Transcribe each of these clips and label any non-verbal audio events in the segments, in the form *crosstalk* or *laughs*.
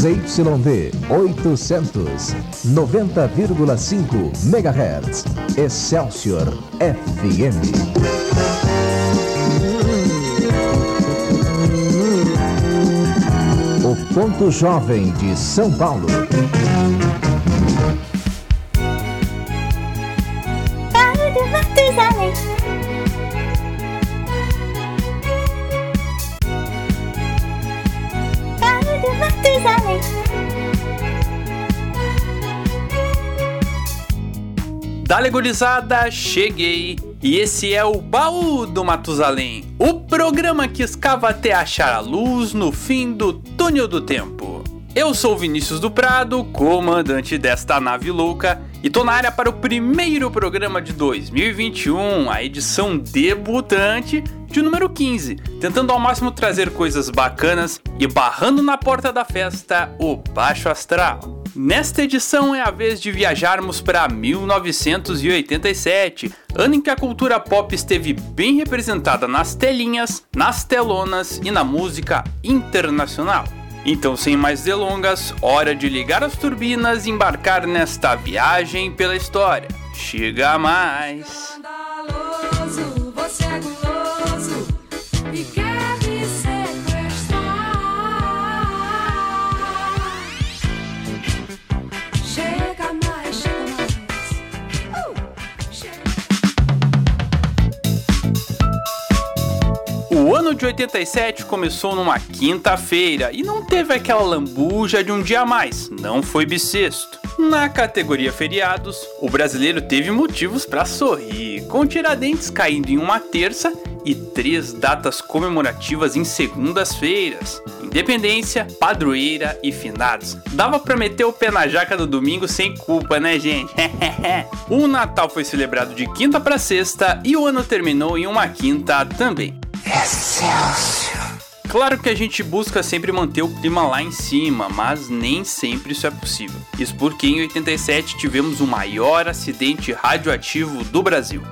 ZYD 800, 90,5 MHz. Excelsior FM. O ponto jovem de São Paulo. Dale gurizada, cheguei! E esse é o Baú do Matusalém, o programa que escava até achar a luz no fim do túnel do tempo. Eu sou Vinícius do Prado, comandante desta nave louca, e tô na área para o primeiro programa de 2021, a edição debutante de número 15, tentando ao máximo trazer coisas bacanas e barrando na porta da festa o baixo astral. Nesta edição é a vez de viajarmos para 1987, ano em que a cultura pop esteve bem representada nas telinhas, nas telonas e na música internacional. Então, sem mais delongas, hora de ligar as turbinas e embarcar nesta viagem pela história. Chega mais! O ano de 87 começou numa quinta-feira e não teve aquela lambuja de um dia a mais, não foi bissexto. Na categoria feriados, o brasileiro teve motivos para sorrir, com Tiradentes caindo em uma terça e três datas comemorativas em segundas-feiras: Independência, Padroeira e Finados. Dava pra meter o pé na jaca do domingo sem culpa, né, gente? *laughs* o Natal foi celebrado de quinta para sexta e o ano terminou em uma quinta também. Excelsior! Claro que a gente busca sempre manter o clima lá em cima, mas nem sempre isso é possível. Isso porque em 87 tivemos o maior acidente radioativo do Brasil.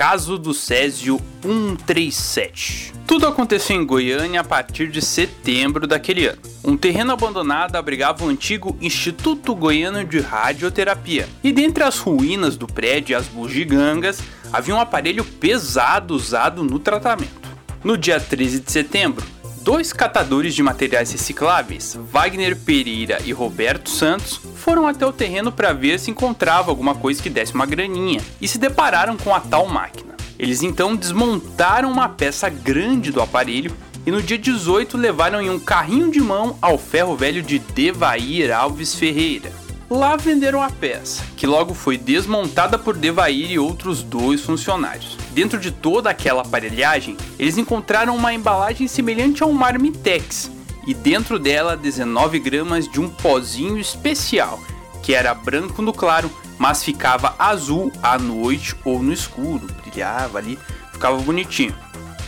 Caso do Césio 137. Tudo aconteceu em Goiânia a partir de setembro daquele ano. Um terreno abandonado abrigava o antigo Instituto Goiano de Radioterapia, e dentre as ruínas do prédio e as bugigangas havia um aparelho pesado usado no tratamento. No dia 13 de setembro, dois catadores de materiais recicláveis, Wagner Pereira e Roberto Santos, foram até o terreno para ver se encontrava alguma coisa que desse uma graninha e se depararam com a tal máquina. Eles então desmontaram uma peça grande do aparelho e no dia 18 levaram em um carrinho de mão ao ferro velho de Devair Alves Ferreira. Lá venderam a peça, que logo foi desmontada por Devair e outros dois funcionários. Dentro de toda aquela aparelhagem, eles encontraram uma embalagem semelhante a um marmitex, e dentro dela 19 gramas de um pozinho especial, que era branco no claro mas ficava azul à noite ou no escuro, brilhava ali, ficava bonitinho.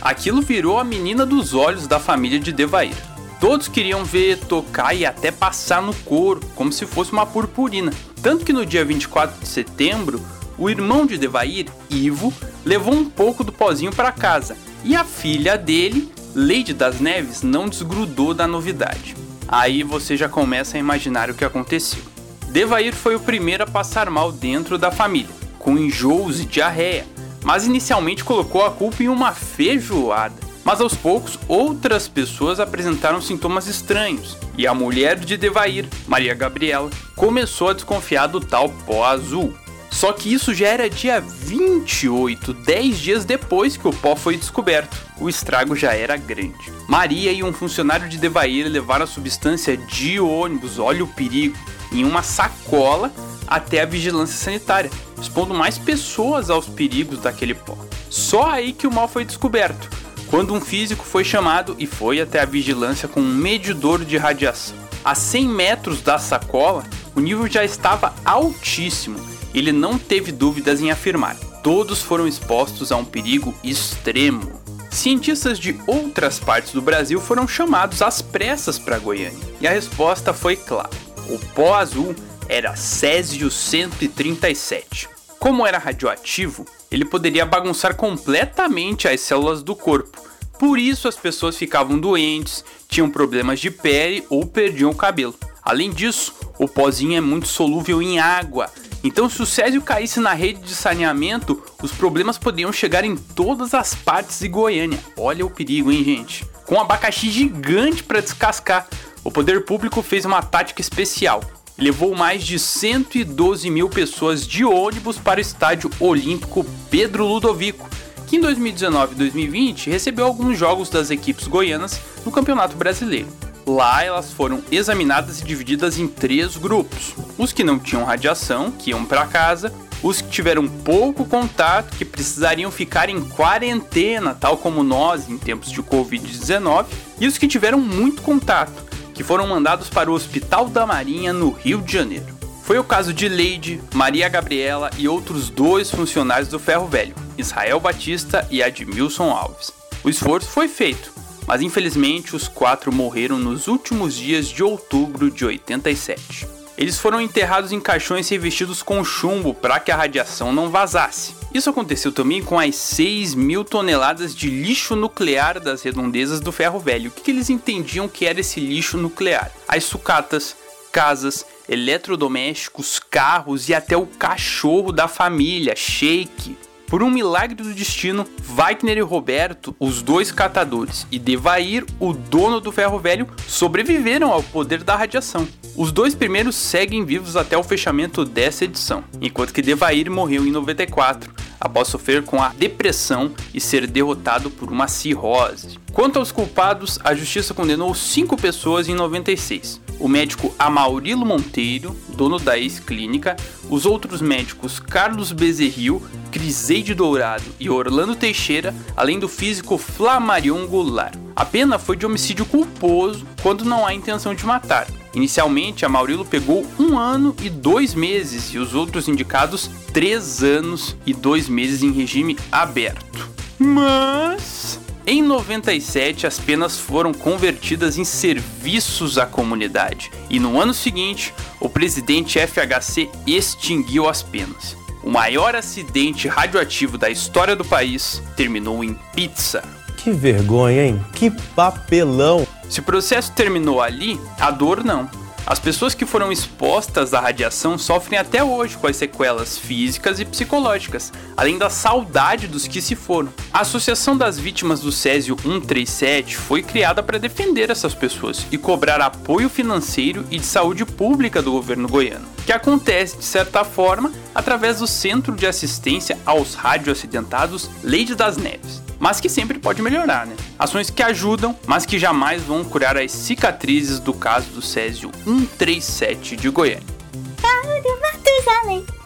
Aquilo virou a menina dos olhos da família de Devair. Todos queriam ver, tocar e até passar no couro, como se fosse uma purpurina. Tanto que no dia 24 de setembro, o irmão de Devair, Ivo, levou um pouco do pozinho para casa e a filha dele, Lady das Neves, não desgrudou da novidade. Aí você já começa a imaginar o que aconteceu. Devair foi o primeiro a passar mal dentro da família, com enjoos e diarreia, mas inicialmente colocou a culpa em uma feijoada. Mas aos poucos, outras pessoas apresentaram sintomas estranhos, e a mulher de Devair, Maria Gabriela, começou a desconfiar do tal pó azul. Só que isso já era dia 28, 10 dias depois que o pó foi descoberto. O estrago já era grande. Maria e um funcionário de Devair levaram a substância de ônibus, olha o perigo, em uma sacola até a vigilância sanitária, expondo mais pessoas aos perigos daquele pó. Só aí que o mal foi descoberto, quando um físico foi chamado e foi até a vigilância com um medidor de radiação. A 100 metros da sacola, o nível já estava altíssimo. Ele não teve dúvidas em afirmar: todos foram expostos a um perigo extremo. Cientistas de outras partes do Brasil foram chamados às pressas para Goiânia, e a resposta foi clara o pó azul era Césio 137. Como era radioativo, ele poderia bagunçar completamente as células do corpo. Por isso as pessoas ficavam doentes, tinham problemas de pele ou perdiam o cabelo. Além disso, o pozinho é muito solúvel em água, então se o césio caísse na rede de saneamento, os problemas poderiam chegar em todas as partes de Goiânia. Olha o perigo, hein, gente? Com um abacaxi gigante para descascar, o poder público fez uma tática especial levou mais de 112 mil pessoas de ônibus para o estádio olímpico Pedro Ludovico, que em 2019 e 2020 recebeu alguns jogos das equipes goianas no Campeonato Brasileiro. Lá elas foram examinadas e divididas em três grupos: os que não tinham radiação, que iam para casa, os que tiveram pouco contato, que precisariam ficar em quarentena, tal como nós em tempos de Covid-19, e os que tiveram muito contato, que foram mandados para o Hospital da Marinha no Rio de Janeiro. Foi o caso de Leide, Maria Gabriela e outros dois funcionários do Ferro Velho, Israel Batista e Admilson Alves. O esforço foi feito, mas infelizmente os quatro morreram nos últimos dias de outubro de 87. Eles foram enterrados em caixões revestidos com chumbo para que a radiação não vazasse. Isso aconteceu também com as 6 mil toneladas de lixo nuclear das redondezas do ferro velho. O que, eles entendiam que era esse lixo nuclear? As sucatas, casas, eletrodomésticos, carros e até o cachorro da família, Shake. Por um milagre do destino, Wagner e Roberto, os dois catadores, e Devair, o dono do ferro velho, sobreviveram ao poder da radiação. Os dois primeiros seguem vivos até o fechamento dessa edição, enquanto que Devair morreu em 94, após sofrer com a depressão e ser derrotado por uma cirrose. Quanto aos culpados, a justiça condenou cinco pessoas em 96. O médico Amaurilo Monteiro, dono da ex-clínica, os outros médicos Carlos Bezerril, Criseide Dourado e Orlando Teixeira, além do físico Flamarion Goulart. A pena foi de homicídio culposo quando não há intenção de matar. Inicialmente, a Maurilo pegou um ano e dois meses e os outros indicados três anos e dois meses em regime aberto. Mas em 97, as penas foram convertidas em serviços à comunidade, e no ano seguinte, o presidente FHC extinguiu as penas. O maior acidente radioativo da história do país terminou em pizza. Que vergonha, hein? Que papelão! Se o processo terminou ali, a dor não. As pessoas que foram expostas à radiação sofrem até hoje com as sequelas físicas e psicológicas, além da saudade dos que se foram. A Associação das Vítimas do Césio 137 foi criada para defender essas pessoas e cobrar apoio financeiro e de saúde pública do governo goiano, que acontece, de certa forma, através do Centro de Assistência aos Radioacidentados Leide das Neves mas que sempre pode melhorar, né? Ações que ajudam, mas que jamais vão curar as cicatrizes do caso do Césio 137 de Goiânia.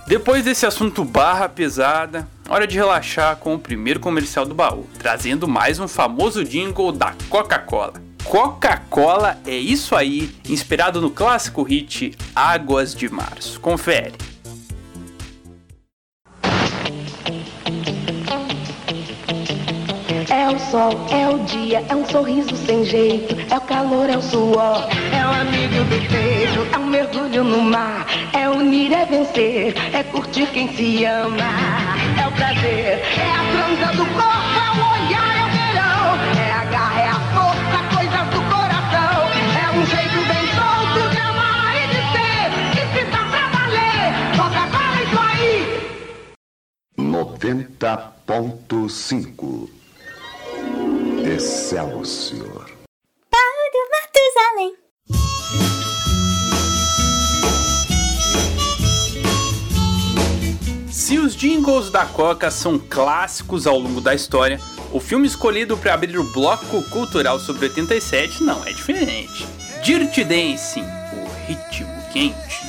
Depois desse assunto barra pesada, hora de relaxar com o primeiro comercial do baú, trazendo mais um famoso jingle da Coca-Cola. Coca-Cola é isso aí, inspirado no clássico hit Águas de Março. Confere. É o sol, é o dia, é um sorriso sem jeito, é o calor, é o suor, é o amigo do peito, é um mergulho no mar, é unir, é vencer, é curtir quem se ama, é o prazer, é a trança do corpo, é o olhar, é o verão, é a garra, é a força, coisas do coração, é um jeito bem solto de amar e de ser, que se dá pra valer, Coca-Cola, isso aí! 90.5 Excelsior. Paulo Matusalém. Se os jingles da Coca são clássicos ao longo da história, o filme escolhido para abrir o bloco cultural sobre 87 não é diferente. Dirty Dancing, o ritmo quente.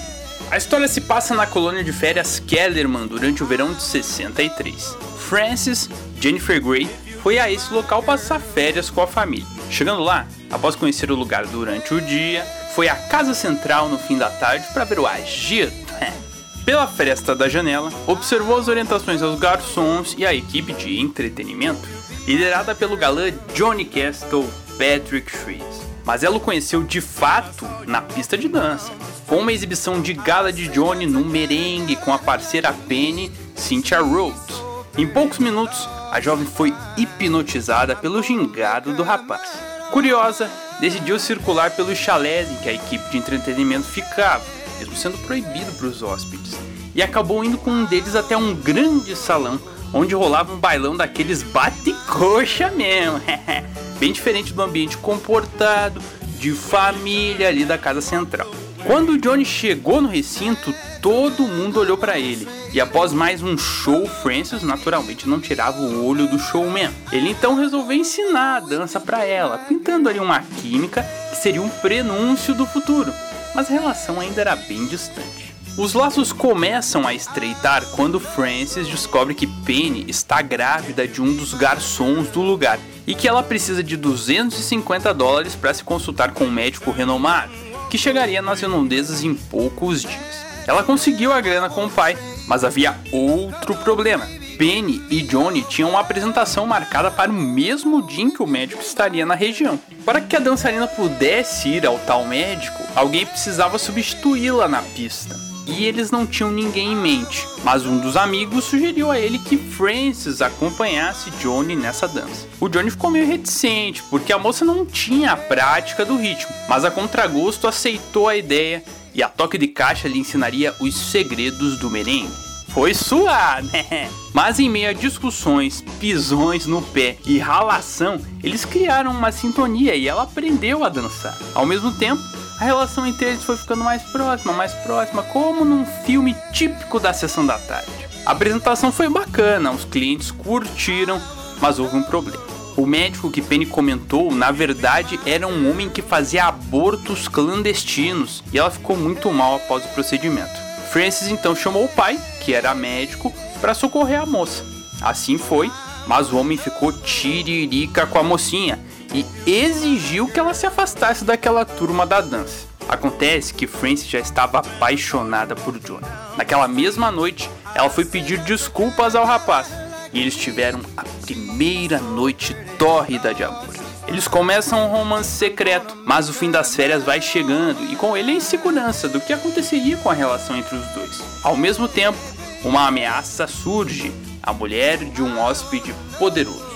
A história se passa na colônia de férias Kellerman durante o verão de 63. Francis, Jennifer Grey foi a esse local passar férias com a família. Chegando lá, após conhecer o lugar durante o dia, foi à casa central no fim da tarde para ver o agito. *laughs* Pela fresta da janela, observou as orientações aos garçons e à equipe de entretenimento, liderada pelo galã Johnny Castle Patrick Fries. Mas ela o conheceu de fato na pista de dança, com uma exibição de gala de Johnny no merengue com a parceira Penny Cynthia Rhodes Em poucos minutos, a jovem foi hipnotizada pelo gingado do rapaz. Curiosa, decidiu circular pelos chalés em que a equipe de entretenimento ficava, mesmo sendo proibido para os hóspedes, e acabou indo com um deles até um grande salão onde rolava um bailão daqueles bate-coxa mesmo, *laughs* bem diferente do ambiente comportado de família ali da casa central. Quando o Johnny chegou no recinto, todo mundo olhou para ele. E após mais um show, Francis naturalmente não tirava o olho do showman. Ele então resolveu ensinar a dança para ela, pintando ali uma química que seria um prenúncio do futuro. Mas a relação ainda era bem distante. Os laços começam a estreitar quando Francis descobre que Penny está grávida de um dos garçons do lugar e que ela precisa de 250 dólares para se consultar com um médico renomado, que chegaria nas redondezas em poucos dias. Ela conseguiu a grana com o pai, mas havia outro problema. Penny e Johnny tinham uma apresentação marcada para o mesmo dia em que o médico estaria na região. Para que a dançarina pudesse ir ao tal médico, alguém precisava substituí-la na pista e eles não tinham ninguém em mente, mas um dos amigos sugeriu a ele que Francis acompanhasse Johnny nessa dança. O Johnny ficou meio reticente, porque a moça não tinha a prática do ritmo, mas a contragosto aceitou a ideia e a toque de caixa lhe ensinaria os segredos do merengue. Foi suar, né? *laughs* Mas em meio a discussões, pisões no pé e ralação, eles criaram uma sintonia e ela aprendeu a dançar. Ao mesmo tempo, a relação entre eles foi ficando mais próxima, mais próxima, como num filme típico da sessão da tarde. A apresentação foi bacana, os clientes curtiram, mas houve um problema. O médico que Penny comentou, na verdade, era um homem que fazia abortos clandestinos e ela ficou muito mal após o procedimento. Francis então chamou o pai, que era médico, para socorrer a moça. Assim foi, mas o homem ficou tiririca com a mocinha e exigiu que ela se afastasse daquela turma da dança. Acontece que Frances já estava apaixonada por Johnny. Naquela mesma noite, ela foi pedir desculpas ao rapaz e eles tiveram a primeira noite tórrida de amor. Eles começam um romance secreto, mas o fim das férias vai chegando e com ele a insegurança do que aconteceria com a relação entre os dois. Ao mesmo tempo, uma ameaça surge: a mulher de um hóspede poderoso.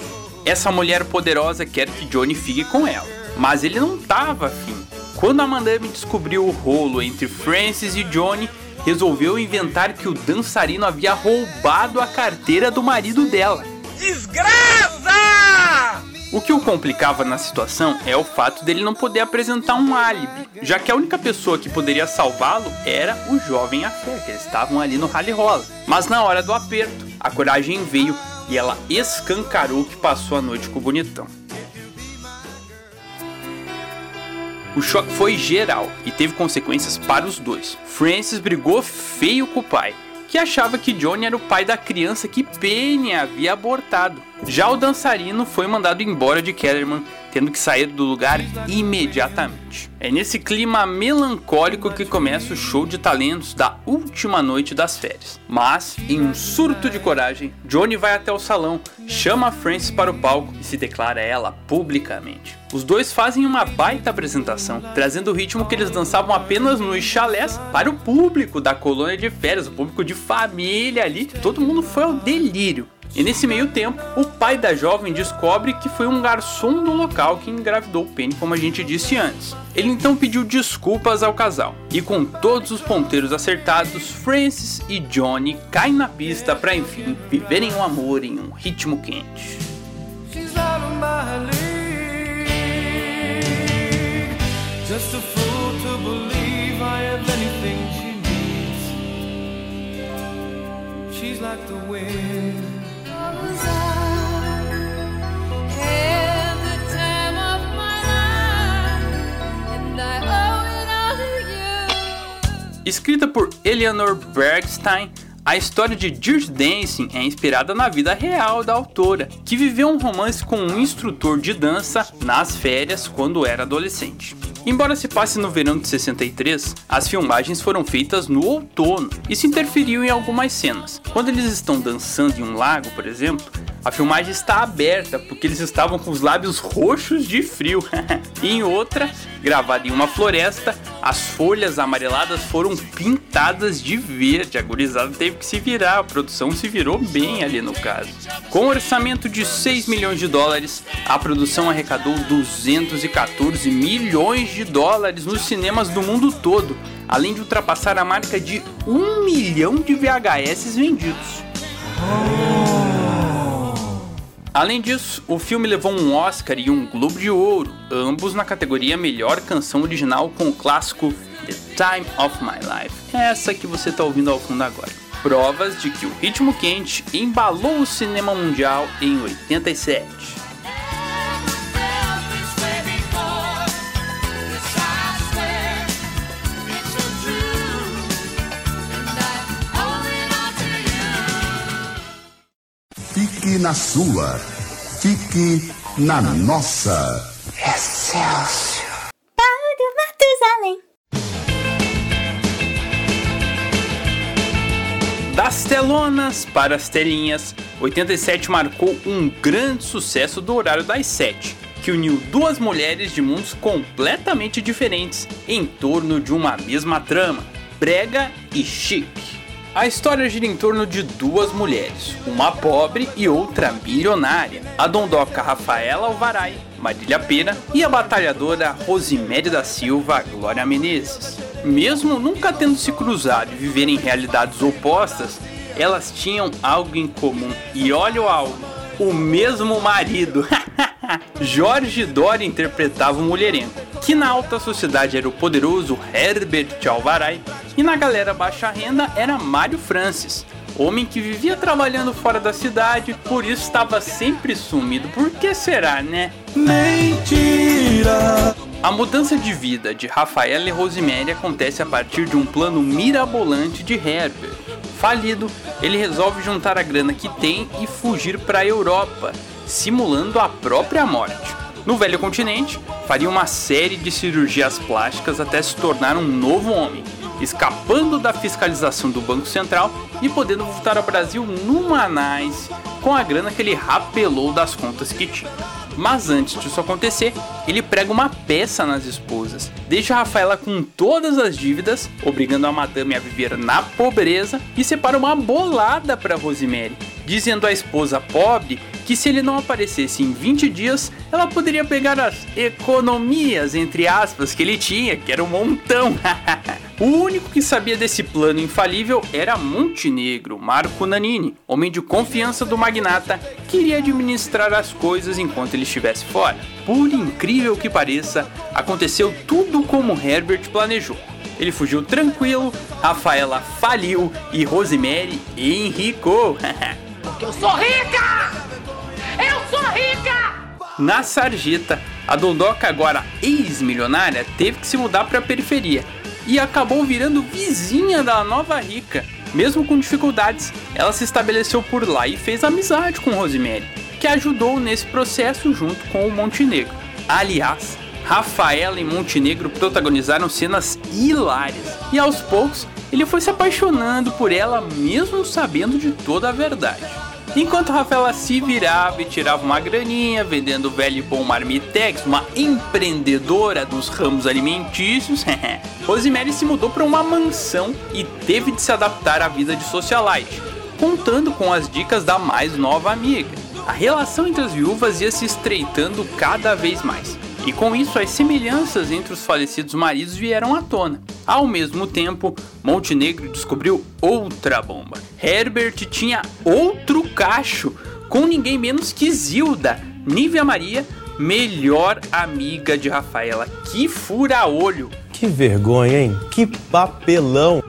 Essa mulher poderosa quer que Johnny fique com ela, mas ele não estava afim. Quando a Madame descobriu o rolo entre Francis e Johnny, resolveu inventar que o dançarino havia roubado a carteira do marido dela. Desgraça! O que o complicava na situação é o fato dele não poder apresentar um álibi, já que a única pessoa que poderia salvá-lo era o jovem Afé, que eles estavam ali no rally rola. Mas na hora do aperto, a coragem veio e ela escancarou que passou a noite com o bonitão. O choque foi geral e teve consequências para os dois. Francis brigou feio com o pai, que achava que Johnny era o pai da criança que Penny havia abortado. Já o dançarino foi mandado embora de Kellerman tendo que sair do lugar imediatamente. É nesse clima melancólico que começa o show de talentos da última noite das férias. Mas, em um surto de coragem, Johnny vai até o salão, chama Frances para o palco e se declara ela publicamente. Os dois fazem uma baita apresentação, trazendo o ritmo que eles dançavam apenas nos chalés para o público da colônia de férias, o público de família ali. Todo mundo foi ao delírio. E nesse meio tempo, o pai da jovem descobre que foi um garçom do local que engravidou Penny, como a gente disse antes. Ele então pediu desculpas ao casal, e com todos os ponteiros acertados, Francis e Johnny caem na pista para enfim viverem um amor em um ritmo quente. She's like the wind. Escrita por Eleanor Bergstein, a história de Dirty Dancing é inspirada na vida real da autora, que viveu um romance com um instrutor de dança nas férias quando era adolescente. Embora se passe no verão de 63, as filmagens foram feitas no outono. Isso interferiu em algumas cenas. Quando eles estão dançando em um lago, por exemplo, a filmagem está aberta porque eles estavam com os lábios roxos de frio. *laughs* em outra, gravada em uma floresta, as folhas amareladas foram pintadas de verde. A gurizada teve que se virar, a produção se virou bem ali no caso. Com um orçamento de 6 milhões de dólares, a produção arrecadou 214 milhões de dólares nos cinemas do mundo todo, além de ultrapassar a marca de 1 milhão de VHS vendidos. Além disso, o filme levou um Oscar e um Globo de Ouro, ambos na categoria Melhor Canção Original com o clássico The Time of My Life, essa que você está ouvindo ao fundo agora. Provas de que o ritmo quente embalou o cinema mundial em 87. Fique na sua. Fique na nossa. Excelsior. Paulo Matusalém. Das telonas para as telinhas, 87 marcou um grande sucesso do horário das 7, que uniu duas mulheres de mundos completamente diferentes em torno de uma mesma trama, brega e chique. A história gira em torno de duas mulheres, uma pobre e outra milionária, a dondoca Rafaela Alvarai, Marília Pena e a batalhadora Rosiméria da Silva Glória Menezes. Mesmo nunca tendo se cruzado e viver em realidades opostas, elas tinham algo em comum. E olha o algo, o mesmo marido. *laughs* Jorge Dória interpretava o mulherengo, que na alta sociedade era o poderoso Herbert Alvarai e na galera baixa renda era Mário Francis, homem que vivia trabalhando fora da cidade, por isso estava sempre sumido. Por que será, né? Mentira! A mudança de vida de Rafaela e Rosemary acontece a partir de um plano mirabolante de Herbert. Falido, ele resolve juntar a grana que tem e fugir para a Europa, simulando a própria morte. No velho continente, faria uma série de cirurgias plásticas até se tornar um novo homem, escapando da fiscalização do Banco Central e podendo voltar ao Brasil numa nice com a grana que ele rapelou das contas que tinha. Mas antes disso acontecer, ele prega uma peça nas esposas, deixa Rafaela com todas as dívidas, obrigando a madame a viver na pobreza e separa uma bolada para Rosemary, dizendo à esposa pobre que se ele não aparecesse em 20 dias, ela poderia pegar as economias, entre aspas, que ele tinha, que era um montão. *laughs* o único que sabia desse plano infalível era Montenegro, Marco Nanini, homem de confiança do magnata, que iria administrar as coisas enquanto ele estivesse fora. Por incrível que pareça, aconteceu tudo como Herbert planejou. Ele fugiu tranquilo, Rafaela faliu e Rosemary enricou. *laughs* Porque eu sou rica! Eu sou rica! Na sarjeta, a Dondoca, agora ex-milionária, teve que se mudar para a periferia e acabou virando vizinha da nova rica. Mesmo com dificuldades, ela se estabeleceu por lá e fez amizade com Rosemary, que ajudou nesse processo junto com o Montenegro. Aliás, Rafaela e Montenegro protagonizaram cenas hilárias e aos poucos ele foi se apaixonando por ela mesmo sabendo de toda a verdade. Enquanto Rafaela se virava e tirava uma graninha vendendo o velho e bom Marmitex, uma empreendedora dos ramos alimentícios, *laughs* Rosemary se mudou para uma mansão e teve de se adaptar à vida de socialite, contando com as dicas da mais nova amiga. A relação entre as viúvas ia se estreitando cada vez mais. E com isso, as semelhanças entre os falecidos maridos vieram à tona. Ao mesmo tempo, Montenegro descobriu outra bomba. Herbert tinha outro cacho com ninguém menos que Zilda, Nívia Maria, melhor amiga de Rafaela. Que fura-olho! Que vergonha, hein? Que papelão!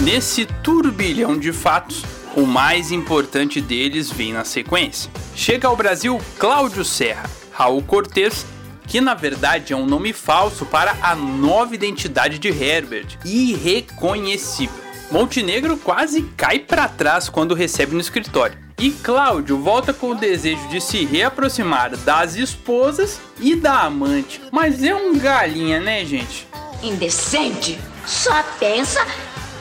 Nesse turbilhão de fatos, o mais importante deles vem na sequência. Chega ao Brasil Cláudio Serra, Raul Cortez, que na verdade é um nome falso para a nova identidade de Herbert, irreconhecível. Montenegro quase cai para trás quando recebe no escritório. E Cláudio volta com o desejo de se reaproximar das esposas e da amante. Mas é um galinha, né, gente? Indecente! Só pensa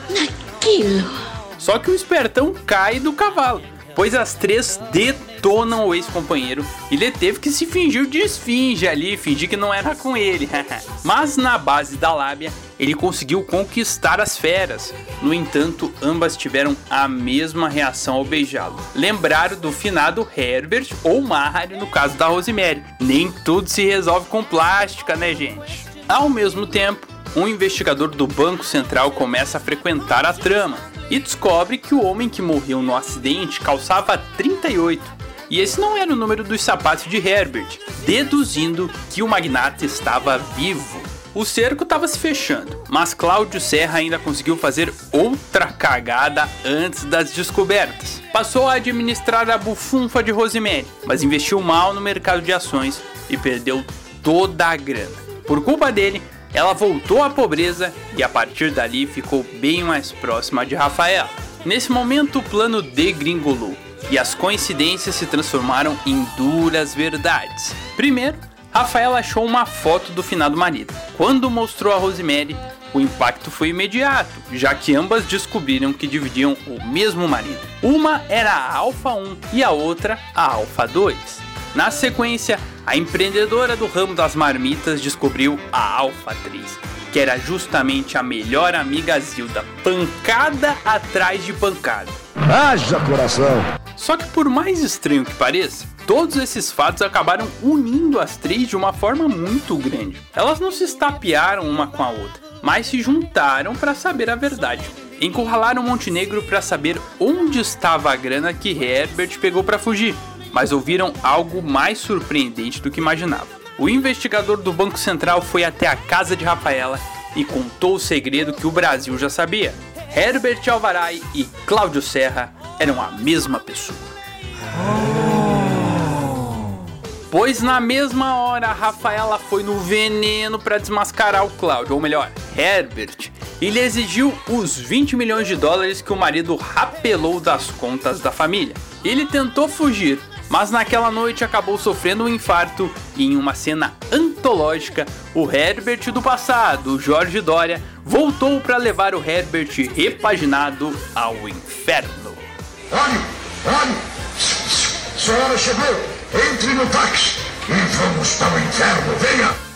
naquilo. Só que o espertão cai do cavalo, pois as três detonam o ex-companheiro e ele teve que se fingir de esfinge ali, fingir que não era com ele. *laughs* Mas na base da lábia, ele conseguiu conquistar as feras. No entanto, ambas tiveram a mesma reação ao beijá-lo. Lembraram do finado Herbert ou Mario no caso da Rosemary. Nem tudo se resolve com plástica, né, gente? Ao mesmo tempo, um investigador do Banco Central começa a frequentar a trama e descobre que o homem que morreu no acidente calçava 38. E esse não era o número dos sapatos de Herbert, deduzindo que o magnata estava vivo. O cerco estava se fechando, mas Cláudio Serra ainda conseguiu fazer outra cagada antes das descobertas. Passou a administrar a bufunfa de Rosemary, mas investiu mal no mercado de ações e perdeu toda a grana. Por culpa dele, ela voltou à pobreza e a partir dali ficou bem mais próxima de Rafaela. Nesse momento o plano degringolou e as coincidências se transformaram em duras verdades. Primeiro, Rafaela achou uma foto do finado marido. Quando mostrou a Rosemary, o impacto foi imediato, já que ambas descobriram que dividiam o mesmo marido. Uma era a Alfa 1 e a outra a Alfa 2. Na sequência, a empreendedora do ramo das marmitas descobriu a Alfa 3, que era justamente a melhor amiga Zilda, pancada atrás de pancada. Haja coração! Só que por mais estranho que pareça, todos esses fatos acabaram unindo as três de uma forma muito grande. Elas não se estapearam uma com a outra, mas se juntaram para saber a verdade. Encurralaram Montenegro para saber onde estava a grana que Herbert pegou para fugir mas ouviram algo mais surpreendente do que imaginavam. O investigador do Banco Central foi até a casa de Rafaela e contou o segredo que o Brasil já sabia. Herbert Alvaray e Cláudio Serra eram a mesma pessoa. Pois na mesma hora Rafaela foi no veneno para desmascarar o Cláudio, ou melhor, Herbert. E lhe exigiu os 20 milhões de dólares que o marido rapelou das contas da família. Ele tentou fugir, mas naquela noite acabou sofrendo um infarto e em uma cena antológica, o Herbert do passado, Jorge Dória, voltou para levar o Herbert repaginado ao inferno. Olhe, olhe, senhora chegou, entre no táxi e vamos para o inferno, venha!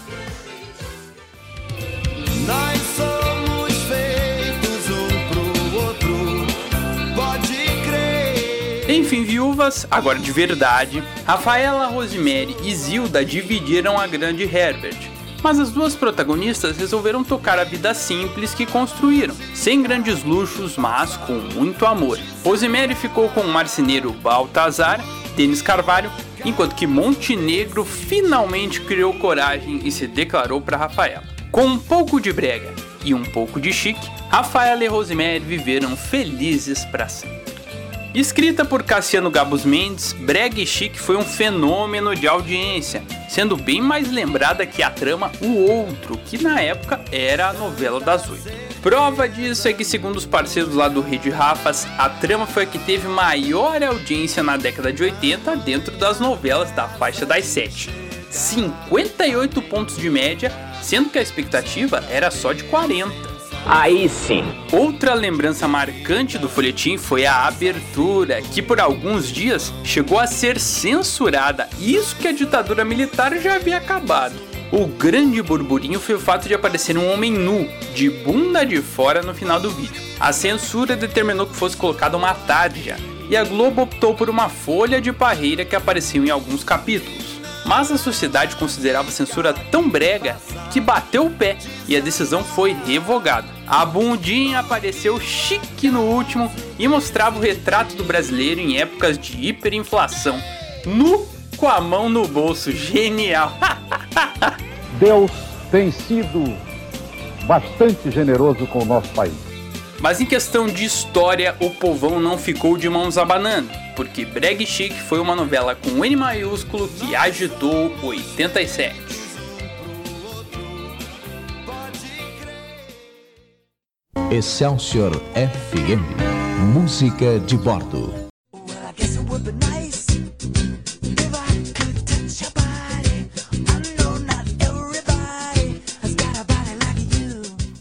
Enfim, viúvas, agora de verdade, Rafaela, Rosemary e Zilda dividiram a grande Herbert. Mas as duas protagonistas resolveram tocar a vida simples que construíram, sem grandes luxos, mas com muito amor. Rosemary ficou com o marceneiro Baltazar, Denis Carvalho, enquanto que Montenegro finalmente criou coragem e se declarou para Rafaela. Com um pouco de brega e um pouco de chique, Rafaela e Rosemary viveram felizes para sempre. Escrita por Cassiano Gabus Mendes, Brega e Chique foi um fenômeno de audiência, sendo bem mais lembrada que a trama O Outro, que na época era a novela das oito. Prova disso é que, segundo os parceiros lá do Rede Rafas, a trama foi a que teve maior audiência na década de 80 dentro das novelas da faixa das sete. 58 pontos de média, sendo que a expectativa era só de 40. Aí sim. Outra lembrança marcante do folhetim foi a abertura, que por alguns dias chegou a ser censurada, isso que a ditadura militar já havia acabado. O grande burburinho foi o fato de aparecer um homem nu, de bunda de fora no final do vídeo. A censura determinou que fosse colocada uma tarja, e a Globo optou por uma folha de parreira que apareceu em alguns capítulos. Mas a sociedade considerava a censura tão brega que bateu o pé e a decisão foi revogada. A bundinha apareceu chique no último e mostrava o retrato do brasileiro em épocas de hiperinflação, nu com a mão no bolso. Genial! *laughs* Deus tem sido bastante generoso com o nosso país. Mas em questão de história, o povão não ficou de mãos abanando, porque Breg Chic foi uma novela com N maiúsculo que agitou 87. Excelsior FM. Música de bordo.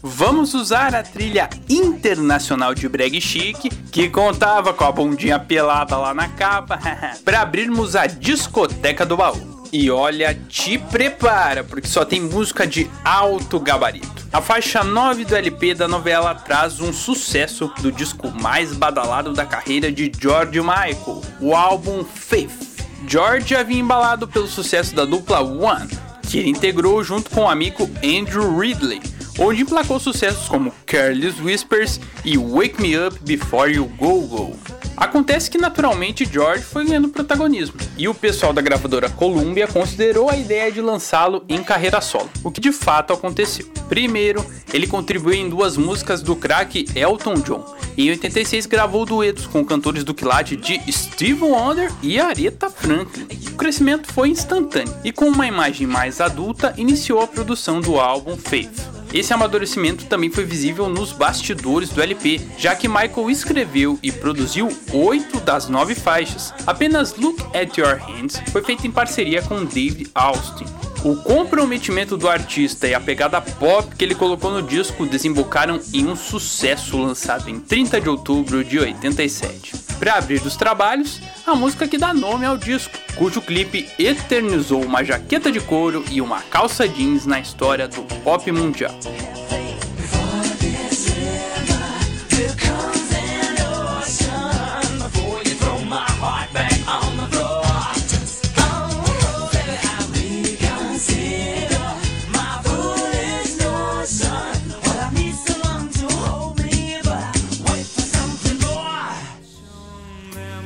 vamos usar a trilha internacional de Breg Chic, que contava com a bundinha pelada lá na capa, *laughs* para abrirmos a discoteca do baú. E olha, te prepara, porque só tem música de alto gabarito. A faixa 9 do LP da novela traz um sucesso do disco mais badalado da carreira de George Michael, o álbum Faith. George havia embalado pelo sucesso da dupla One, que ele integrou junto com o amigo Andrew Ridley, onde emplacou sucessos como Careless Whispers e Wake Me Up Before You Go Go. Acontece que naturalmente George foi ganhando protagonismo, e o pessoal da gravadora Columbia considerou a ideia de lançá-lo em carreira solo, o que de fato aconteceu. Primeiro, ele contribuiu em duas músicas do craque Elton John. Em 86 gravou duetos com cantores do quilate de Steve Wonder e Aretha Franklin. O crescimento foi instantâneo, e com uma imagem mais adulta, iniciou a produção do álbum Faith. Esse amadurecimento também foi visível nos bastidores do LP, já que Michael escreveu e produziu oito das nove faixas. Apenas Look at Your Hands foi feito em parceria com David Austin. O comprometimento do artista e a pegada pop que ele colocou no disco desembocaram em um sucesso lançado em 30 de outubro de 87. Para abrir os trabalhos, a música que dá nome ao disco, cujo clipe eternizou uma jaqueta de couro e uma calça jeans na história do pop mundial.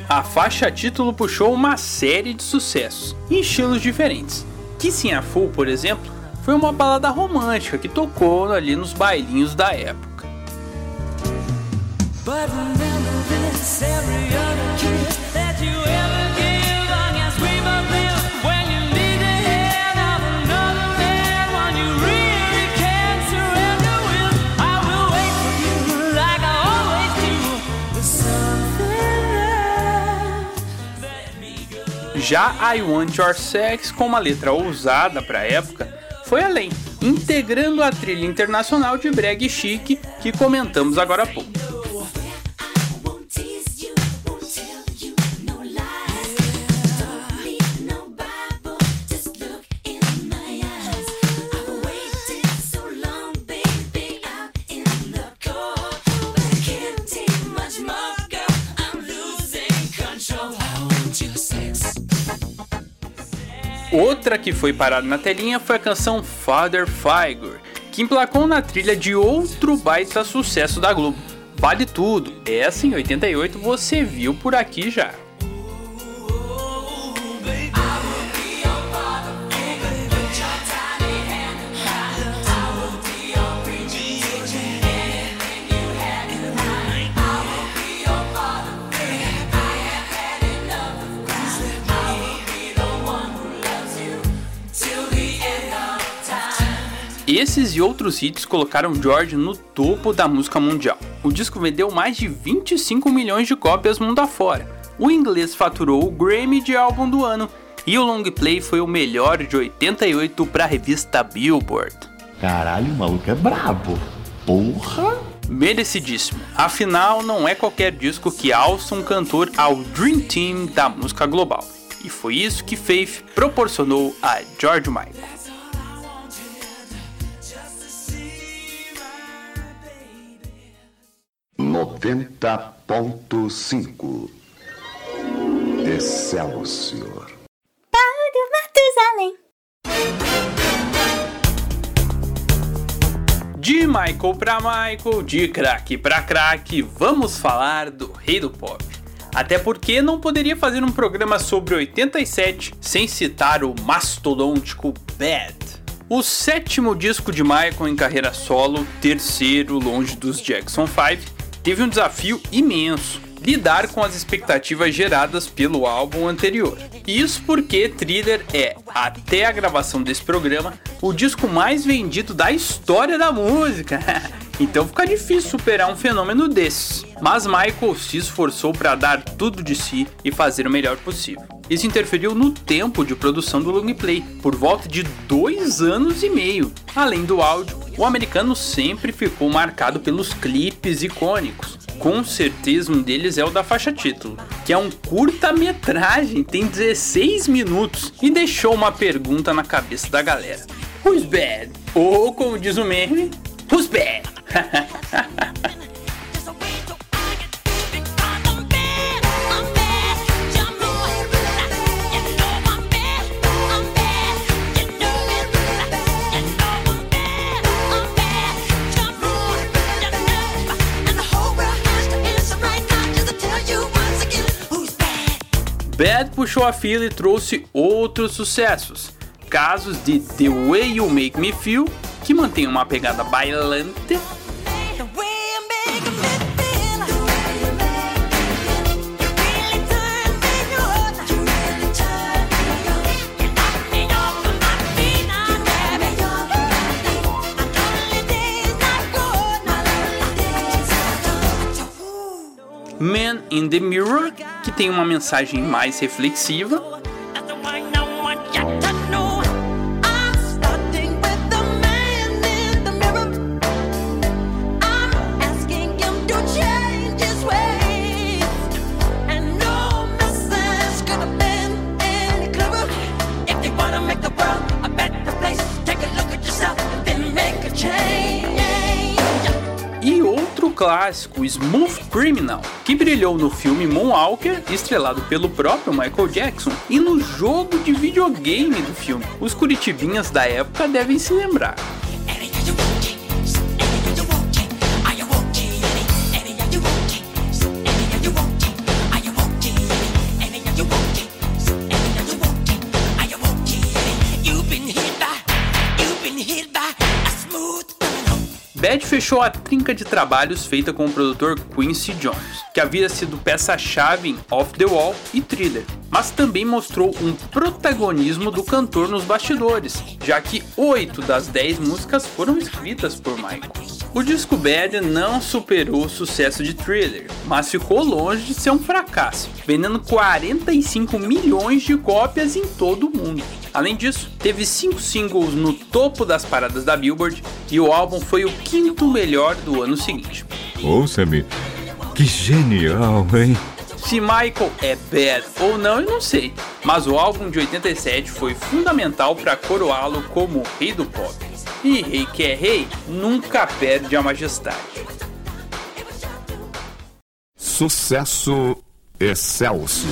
A faixa título puxou uma série de sucessos, em estilos diferentes. Kissing a Fool, por exemplo, foi uma balada romântica que tocou ali nos bailinhos da época. Já I Want Your Sex, com uma letra ousada para a época, foi além, integrando a trilha internacional de breg chic que comentamos agora há pouco. Outra que foi parada na telinha foi a canção Father Figure, que emplacou na trilha de outro baita sucesso da Globo. Vale tudo, essa em 88 você viu por aqui já. Esses e outros hits colocaram George no topo da música mundial. O disco vendeu mais de 25 milhões de cópias mundo afora. O inglês faturou o Grammy de álbum do ano e o long play foi o melhor de 88 para a revista Billboard. Caralho, o maluco é brabo. Porra! Merecidíssimo. Afinal, não é qualquer disco que alça um cantor ao Dream Team da música global. E foi isso que Faith proporcionou a George Michael. 90.5 Excelsior. Paulo Matusalém. De Michael pra Michael, de craque pra craque, vamos falar do rei do pop. Até porque não poderia fazer um programa sobre 87 sem citar o mastodôntico Bad. O sétimo disco de Michael em carreira solo, terceiro longe dos Jackson 5, teve um desafio imenso. Lidar com as expectativas geradas pelo álbum anterior. Isso porque Thriller é, até a gravação desse programa, o disco mais vendido da história da música. *laughs* Então fica difícil superar um fenômeno desses. Mas Michael se esforçou para dar tudo de si e fazer o melhor possível. Isso interferiu no tempo de produção do long play, por volta de dois anos e meio. Além do áudio, o americano sempre ficou marcado pelos clipes icônicos. Com certeza um deles é o da faixa título, que é um curta-metragem, tem 16 minutos e deixou uma pergunta na cabeça da galera. Who's bad? Ou como diz o meme, who's bad? *laughs* Bad puxou a fila e trouxe outros sucessos. Casos de The Way You Make Me Feel, que mantém uma pegada bailante, in the Mirror, que tem uma mensagem mais reflexiva. Clássico, Smooth Criminal, que brilhou no filme Moonwalker, estrelado pelo próprio Michael Jackson, e no jogo de videogame do filme. Os curitibinhas da época devem se lembrar. Bad fechou a trinca de trabalhos feita com o produtor Quincy Jones, que havia sido peça-chave em Off the Wall e Thriller, mas também mostrou um protagonismo do cantor nos bastidores, já que oito das dez músicas foram escritas por Michael. O disco Bad não superou o sucesso de Thriller, mas ficou longe de ser um fracasso, vendendo 45 milhões de cópias em todo o mundo. Além disso, teve cinco singles no topo das paradas da Billboard e o álbum foi o quinto melhor do ano seguinte. Ouça-me, que genial, hein? Se Michael é bad ou não, eu não sei, mas o álbum de 87 foi fundamental para coroá-lo como rei do pop. E rei que é rei nunca perde a majestade. Sucesso excelso.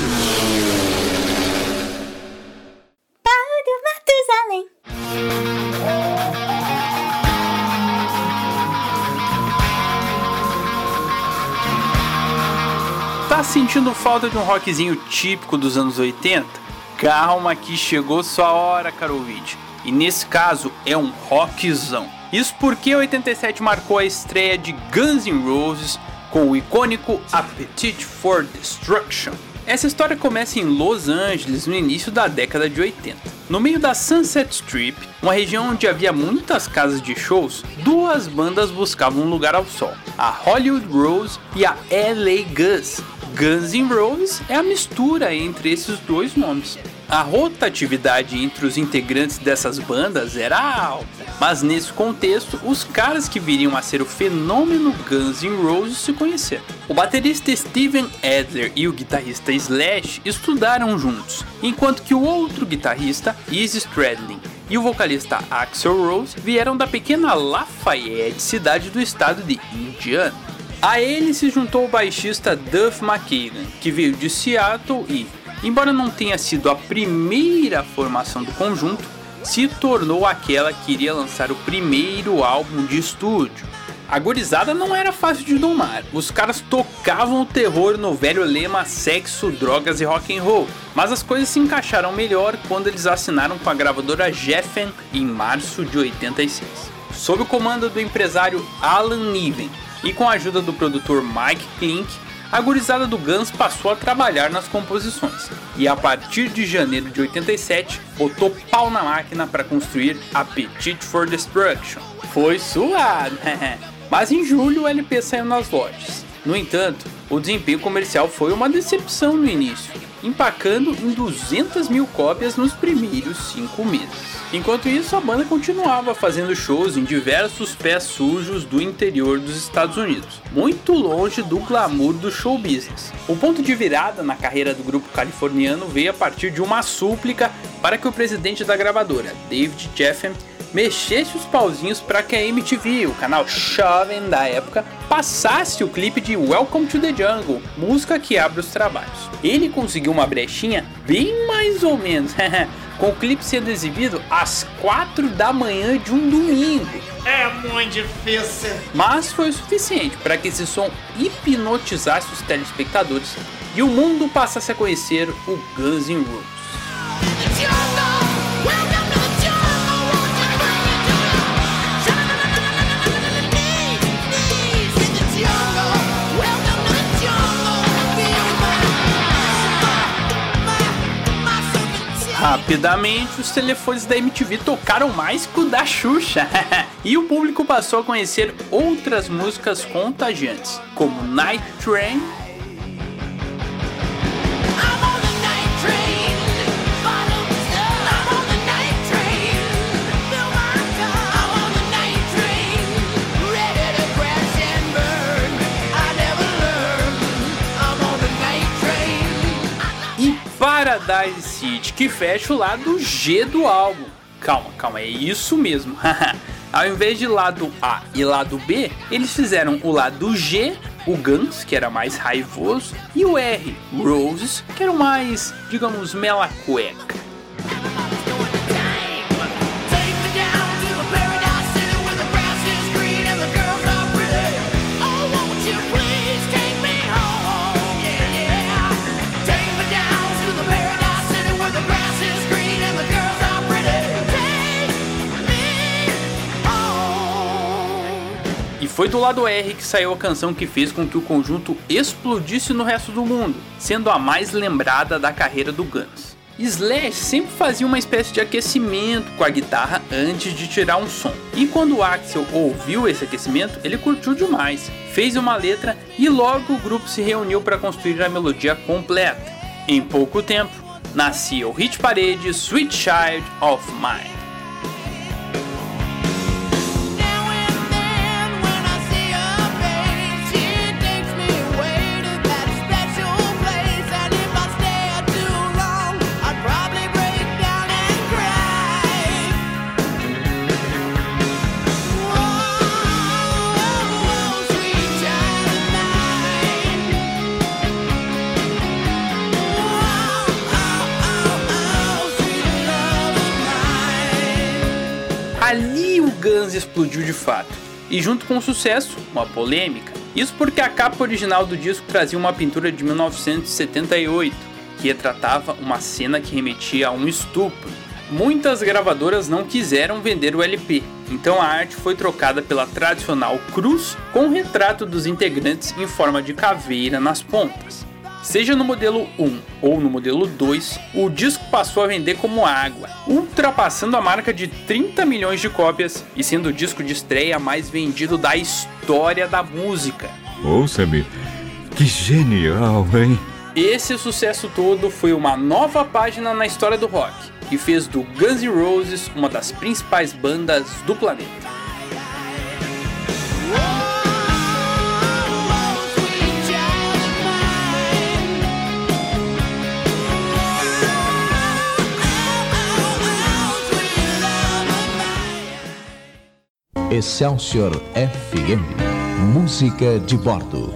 Paulo Matusalém. Tá sentindo falta de um rockzinho típico dos anos 80? Calma que chegou sua hora, caro ouvinte. E nesse caso é um rockzão. Isso porque 87 marcou a estreia de Guns N' Roses com o icônico Appetite for Destruction. Essa história começa em Los Angeles no início da década de 80. No meio da Sunset Strip, uma região onde havia muitas casas de shows, duas bandas buscavam um lugar ao sol: a Hollywood Rose e a LA Gus. Guns N' Roses é a mistura entre esses dois nomes. A rotatividade entre os integrantes dessas bandas era alta, mas nesse contexto, os caras que viriam a ser o fenômeno Guns N' Roses se conheceram. O baterista Steven Adler e o guitarrista Slash estudaram juntos, enquanto que o outro guitarrista, Izzy Stradlin, e o vocalista Axel Rose vieram da pequena Lafayette, cidade do estado de Indiana. A ele se juntou o baixista Duff McKagan, que veio de Seattle e, embora não tenha sido a primeira formação do conjunto, se tornou aquela que iria lançar o primeiro álbum de estúdio. A gorizada não era fácil de domar. Os caras tocavam o terror no velho lema sexo, drogas e rock and roll. Mas as coisas se encaixaram melhor quando eles assinaram com a gravadora Geffen em março de 86. Sob o comando do empresário Alan Niven e com a ajuda do produtor Mike Klink, a gurizada do Guns passou a trabalhar nas composições e a partir de janeiro de 87 botou pau na máquina para construir Appetite for Destruction. Foi suado, *laughs* mas em julho o LP saiu nas lojas. No entanto, o desempenho comercial foi uma decepção no início empacando em 200 mil cópias nos primeiros cinco meses. Enquanto isso, a banda continuava fazendo shows em diversos pés sujos do interior dos Estados Unidos, muito longe do glamour do show business. O ponto de virada na carreira do grupo californiano veio a partir de uma súplica para que o presidente da gravadora, David Geffen, mexesse os pauzinhos para que a MTV, o canal jovem da época, passasse o clipe de Welcome to the Jungle, música que abre os trabalhos. Ele conseguiu uma brechinha bem mais ou menos, *laughs* com o clipe sendo exibido às 4 da manhã de um domingo. É muito difícil. Mas foi o suficiente para que esse som hipnotizasse os telespectadores e o mundo passasse a conhecer o Guns N' Roses. Rapidamente, os telefones da MTV tocaram mais que o da Xuxa, *laughs* e o público passou a conhecer outras músicas contagiantes, como Night Train Paradise City, que fecha o lado G do álbum. Calma, calma, é isso mesmo. *laughs* Ao invés de lado A e lado B, eles fizeram o lado G, o Guns, que era mais raivoso, e o R, Roses, que era mais, digamos, mela cueca. Foi do lado R que saiu a canção que fez com que o conjunto explodisse no resto do mundo, sendo a mais lembrada da carreira do Guns. Slash sempre fazia uma espécie de aquecimento com a guitarra antes de tirar um som. E quando Axel ouviu esse aquecimento, ele curtiu demais, fez uma letra e logo o grupo se reuniu para construir a melodia completa. Em pouco tempo, nascia o hit parede Sweet Child of Mine. Explodiu de fato. E junto com o sucesso, uma polêmica. Isso porque a capa original do disco trazia uma pintura de 1978, que retratava uma cena que remetia a um estupro. Muitas gravadoras não quiseram vender o LP, então a arte foi trocada pela tradicional cruz com o retrato dos integrantes em forma de caveira nas pontas. Seja no modelo 1 ou no modelo 2, o disco passou a vender como água, ultrapassando a marca de 30 milhões de cópias e sendo o disco de estreia mais vendido da história da música. Ouça-me, que genial, hein? Esse sucesso todo foi uma nova página na história do rock e fez do Guns N' Roses uma das principais bandas do planeta. Excelsior FM. Música de bordo.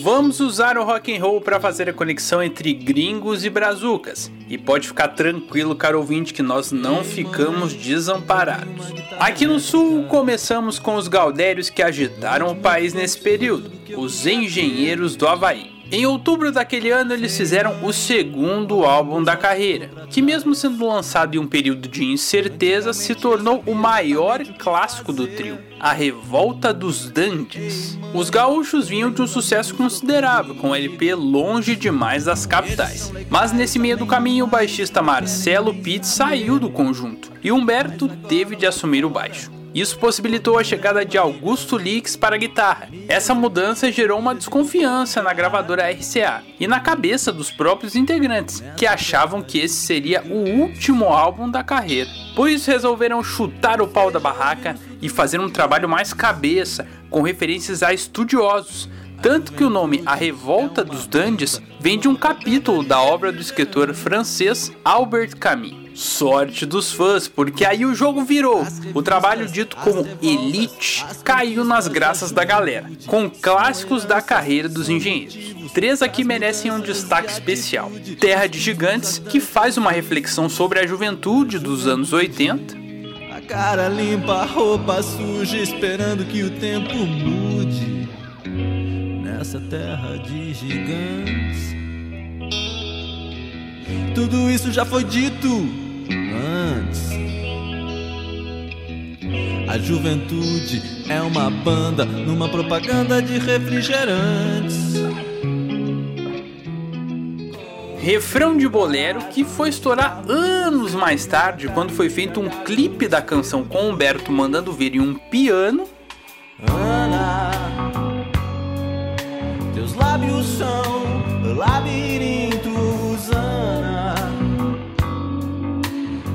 Vamos usar o rock and roll para fazer a conexão entre gringos e brazucas. E pode ficar tranquilo, caro ouvinte, que nós não ficamos desamparados. Aqui no sul, começamos com os gaudérios que agitaram o país nesse período, os engenheiros do Havaí. Em outubro daquele ano, eles fizeram o segundo álbum da carreira, que, mesmo sendo lançado em um período de incerteza, se tornou o maior clássico do trio, A Revolta dos Dantes. Os gaúchos vinham de um sucesso considerável, com o LP longe demais das capitais. Mas nesse meio do caminho, o baixista Marcelo Pitt saiu do conjunto e Humberto teve de assumir o baixo. Isso possibilitou a chegada de Augusto Lix para a guitarra. Essa mudança gerou uma desconfiança na gravadora RCA e na cabeça dos próprios integrantes, que achavam que esse seria o último álbum da carreira. Por isso resolveram chutar o pau da barraca e fazer um trabalho mais cabeça, com referências a estudiosos, tanto que o nome A Revolta dos Dandies vem de um capítulo da obra do escritor francês Albert Camus. Sorte dos fãs, porque aí o jogo virou. O trabalho dito como Elite caiu nas graças da galera, com clássicos da carreira dos engenheiros. Três aqui merecem um destaque especial: Terra de Gigantes, que faz uma reflexão sobre a juventude dos anos 80. A cara limpa, a roupa suja, esperando que o tempo mude nessa terra de gigantes. Tudo isso já foi dito antes. A juventude é uma banda numa propaganda de refrigerantes. Refrão de bolero que foi estourar anos mais tarde quando foi feito um clipe da canção com Humberto mandando vir em um piano. Ana, teus lábios são labirintos,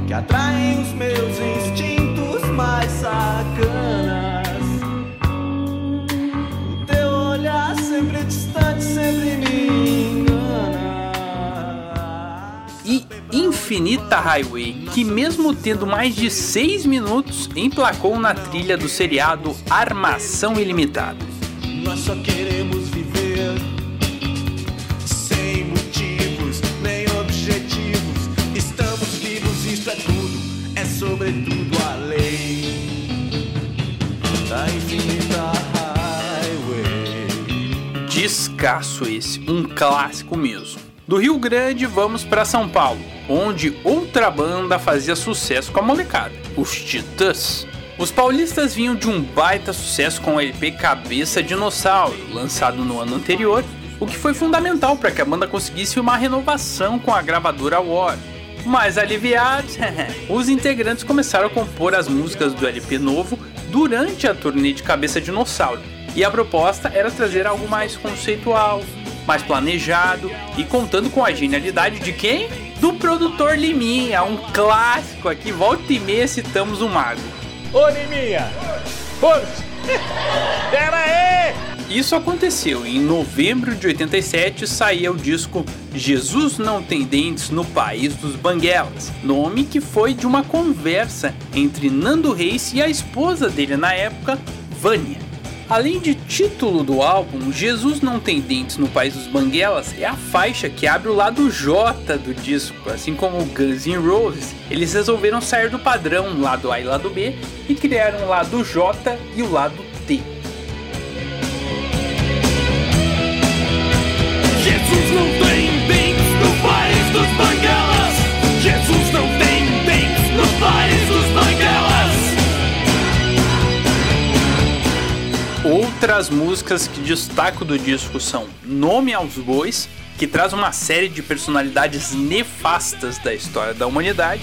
que atraem os meus instintos mais sacanas. O teu olhar sempre distante, sempre me engana. E Infinita Highway, que mesmo tendo mais de 6 minutos, emplacou na trilha do seriado Armação Ilimitada. Nós só queremos Descasso esse, um clássico mesmo. Do Rio Grande vamos para São Paulo, onde outra banda fazia sucesso com a molecada, os Titãs. Os paulistas vinham de um baita sucesso com o LP Cabeça Dinossauro, lançado no ano anterior, o que foi fundamental para que a banda conseguisse uma renovação com a gravadora War. Mais aliviados, *laughs* os integrantes começaram a compor as músicas do LP novo durante a turnê de Cabeça Dinossauro, e a proposta era trazer algo mais conceitual, mais planejado e contando com a genialidade de quem? Do produtor Liminha, um clássico aqui, volta e meia citamos o mago. Ô Liminha! Força! *laughs* Pera aí! Isso aconteceu em novembro de 87 saía o disco Jesus Não Tem Dentes no País dos Banguelas, nome que foi de uma conversa entre Nando Reis e a esposa dele na época, Vânia. Além de título do álbum, Jesus Não Tem Dentes no País dos Banguelas é a faixa que abre o lado J do disco, assim como Guns N' Roses. Eles resolveram sair do padrão lado A e lado B e criaram o lado J e o lado T. Outras músicas que destaco do disco são Nome aos Bois, que traz uma série de personalidades nefastas da história da humanidade.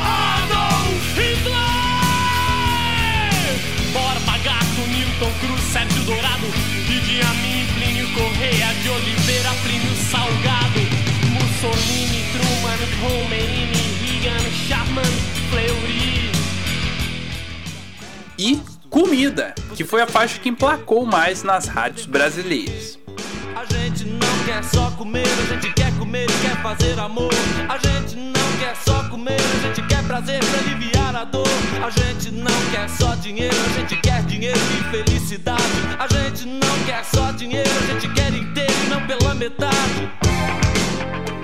Adolf Hitler! Borba, Gato, Newton, Cruz, E Comida, que foi a faixa que emplacou mais nas rádios brasileiras. A gente não quer só comer, a gente quer comer e quer fazer amor. A gente não quer só comer, a gente quer prazer pra aliviar a dor. A gente não quer só dinheiro, a gente quer dinheiro e felicidade. A gente não quer só dinheiro, a gente quer inteiro e não pela metade.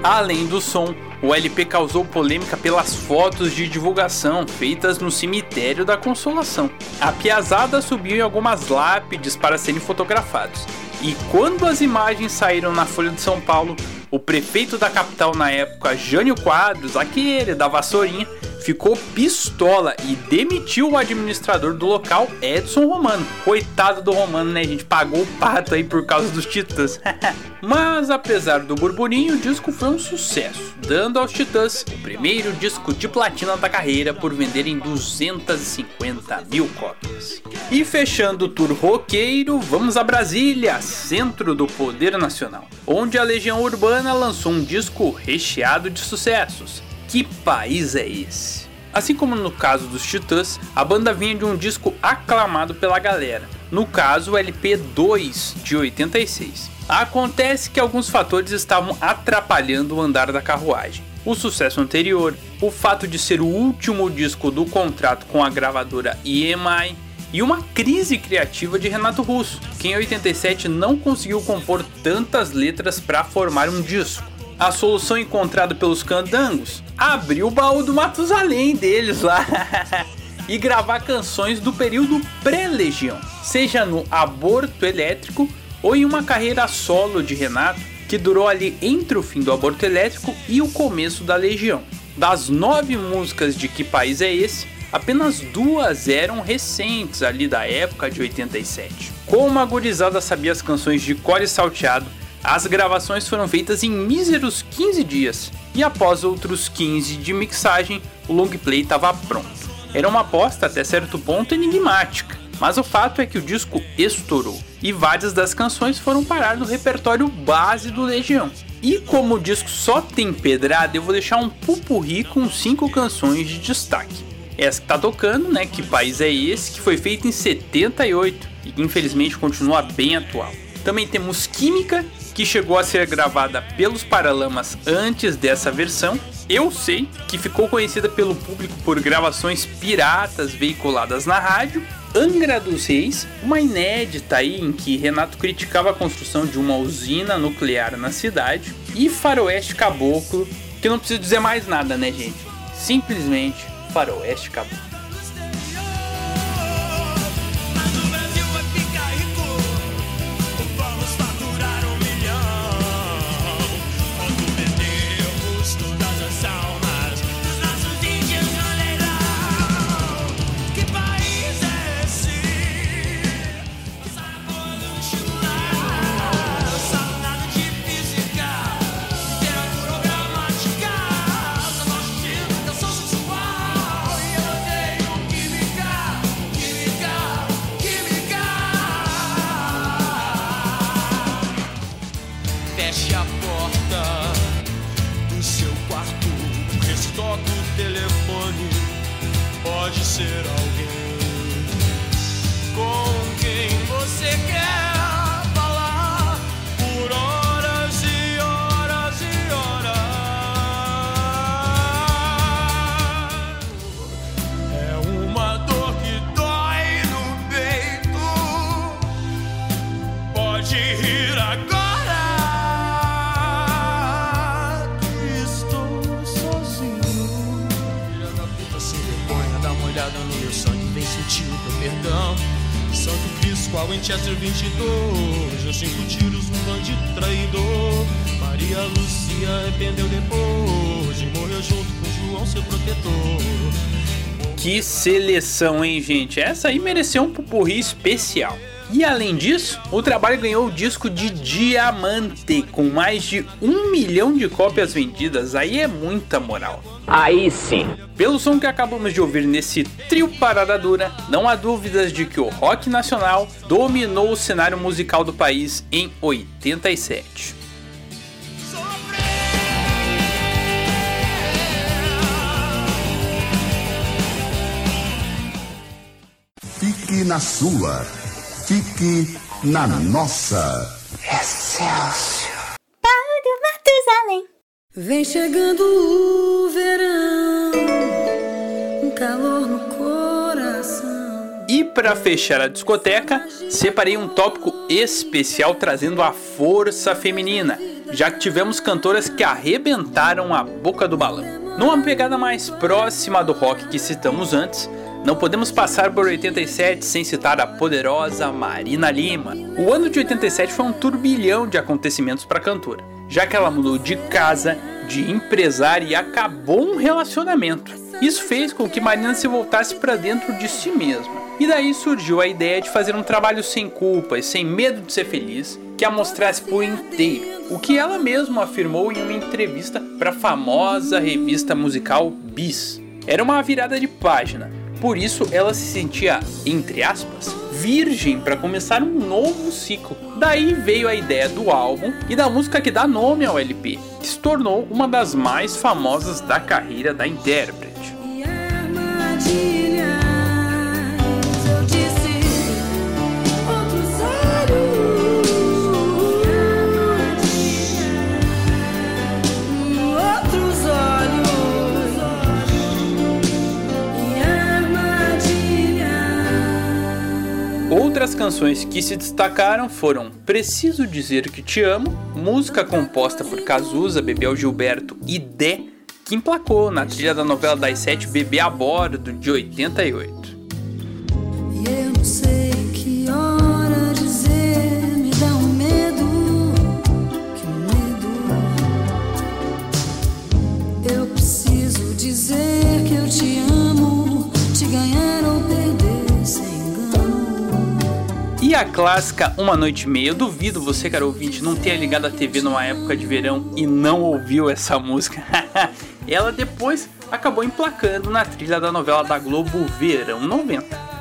Além do som, o LP causou polêmica pelas fotos de divulgação feitas no cemitério da Consolação. A piazada subiu em algumas lápides para serem fotografados. E quando as imagens saíram na Folha de São Paulo, o prefeito da capital na época, Jânio Quadros, aquele da vassourinha, ficou pistola e demitiu o administrador do local, Edson Romano. Coitado do Romano, né, gente? Pagou o pato aí por causa dos Titãs. *laughs* Mas apesar do burburinho, o disco foi um sucesso, dando aos Titãs o primeiro disco de platina da carreira por venderem 250 mil cópias. E fechando o tour roqueiro, vamos a Brasília, centro do poder nacional, onde a Legião Urbana lançou um disco recheado de sucessos. Que país é esse? Assim como no caso dos Titãs, a banda vinha de um disco aclamado pela galera, no caso o LP 2 de 86. Acontece que alguns fatores estavam atrapalhando o andar da carruagem. O sucesso anterior, o fato de ser o último disco do contrato com a gravadora EMI e uma crise criativa de Renato Russo, que em 87 não conseguiu compor tantas letras para formar um disco a solução encontrada pelos candangos, abrir o baú do Matusalém deles lá *laughs* e gravar canções do período pré-legião, seja no aborto elétrico ou em uma carreira solo de Renato que durou ali entre o fim do aborto elétrico e o começo da legião. Das nove músicas de Que País é Esse? Apenas duas eram recentes ali da época de 87. Como a gurizada sabia as canções de core salteado, as gravações foram feitas em míseros 15 dias, e após outros 15 de mixagem, o long play estava pronto. Era uma aposta até certo ponto enigmática, mas o fato é que o disco estourou, e várias das canções foram parar no repertório base do Legião. E como o disco só tem pedrada, eu vou deixar um pupurri com 5 canções de destaque. Essa que tá tocando, né? Que país é esse? Que foi feita em 78 e que infelizmente continua bem atual. Também temos Química, que chegou a ser gravada pelos Paralamas antes dessa versão. Eu sei que ficou conhecida pelo público por gravações piratas veiculadas na rádio. Angra dos Reis, uma inédita aí em que Renato criticava a construção de uma usina nuclear na cidade. E Faroeste Caboclo, que não preciso dizer mais nada, né, gente? Simplesmente Faroeste Caboclo. Seleção, hein, gente? Essa aí mereceu um pupurri especial. E além disso, o trabalho ganhou o disco de diamante, com mais de um milhão de cópias vendidas. Aí é muita moral. Aí sim. Pelo som que acabamos de ouvir nesse trio Parada Dura, não há dúvidas de que o rock nacional dominou o cenário musical do país em 87. Fique na sua Fique na nossa. Excelsior. Paulo Matusalém. Vem chegando o verão, um calor no coração. E para fechar a discoteca, separei um tópico especial trazendo a força feminina, já que tivemos cantoras que arrebentaram a boca do balão. Numa pegada mais próxima do rock que citamos antes, não podemos passar por 87 sem citar a poderosa Marina Lima. O ano de 87 foi um turbilhão de acontecimentos para a cantora, já que ela mudou de casa, de empresária e acabou um relacionamento. Isso fez com que Marina se voltasse para dentro de si mesma. E daí surgiu a ideia de fazer um trabalho sem culpa e sem medo de ser feliz, que a mostrasse por inteiro, o que ela mesma afirmou em uma entrevista para a famosa revista musical Bis. Era uma virada de página, por isso ela se sentia, entre aspas, virgem para começar um novo ciclo. Daí veio a ideia do álbum e da música que dá nome ao LP, que se tornou uma das mais famosas da carreira da intérprete. Outras canções que se destacaram foram Preciso Dizer Que Te Amo, música composta por Cazuza, Bebel Gilberto e Dé, que emplacou na trilha da novela das sete Bebê a Bordo, de 88. E a clássica Uma Noite e Meia, eu duvido você, cara ouvinte, não tenha ligado a TV numa época de verão e não ouviu essa música. *laughs* Ela depois acabou emplacando na trilha da novela da Globo Verão 90.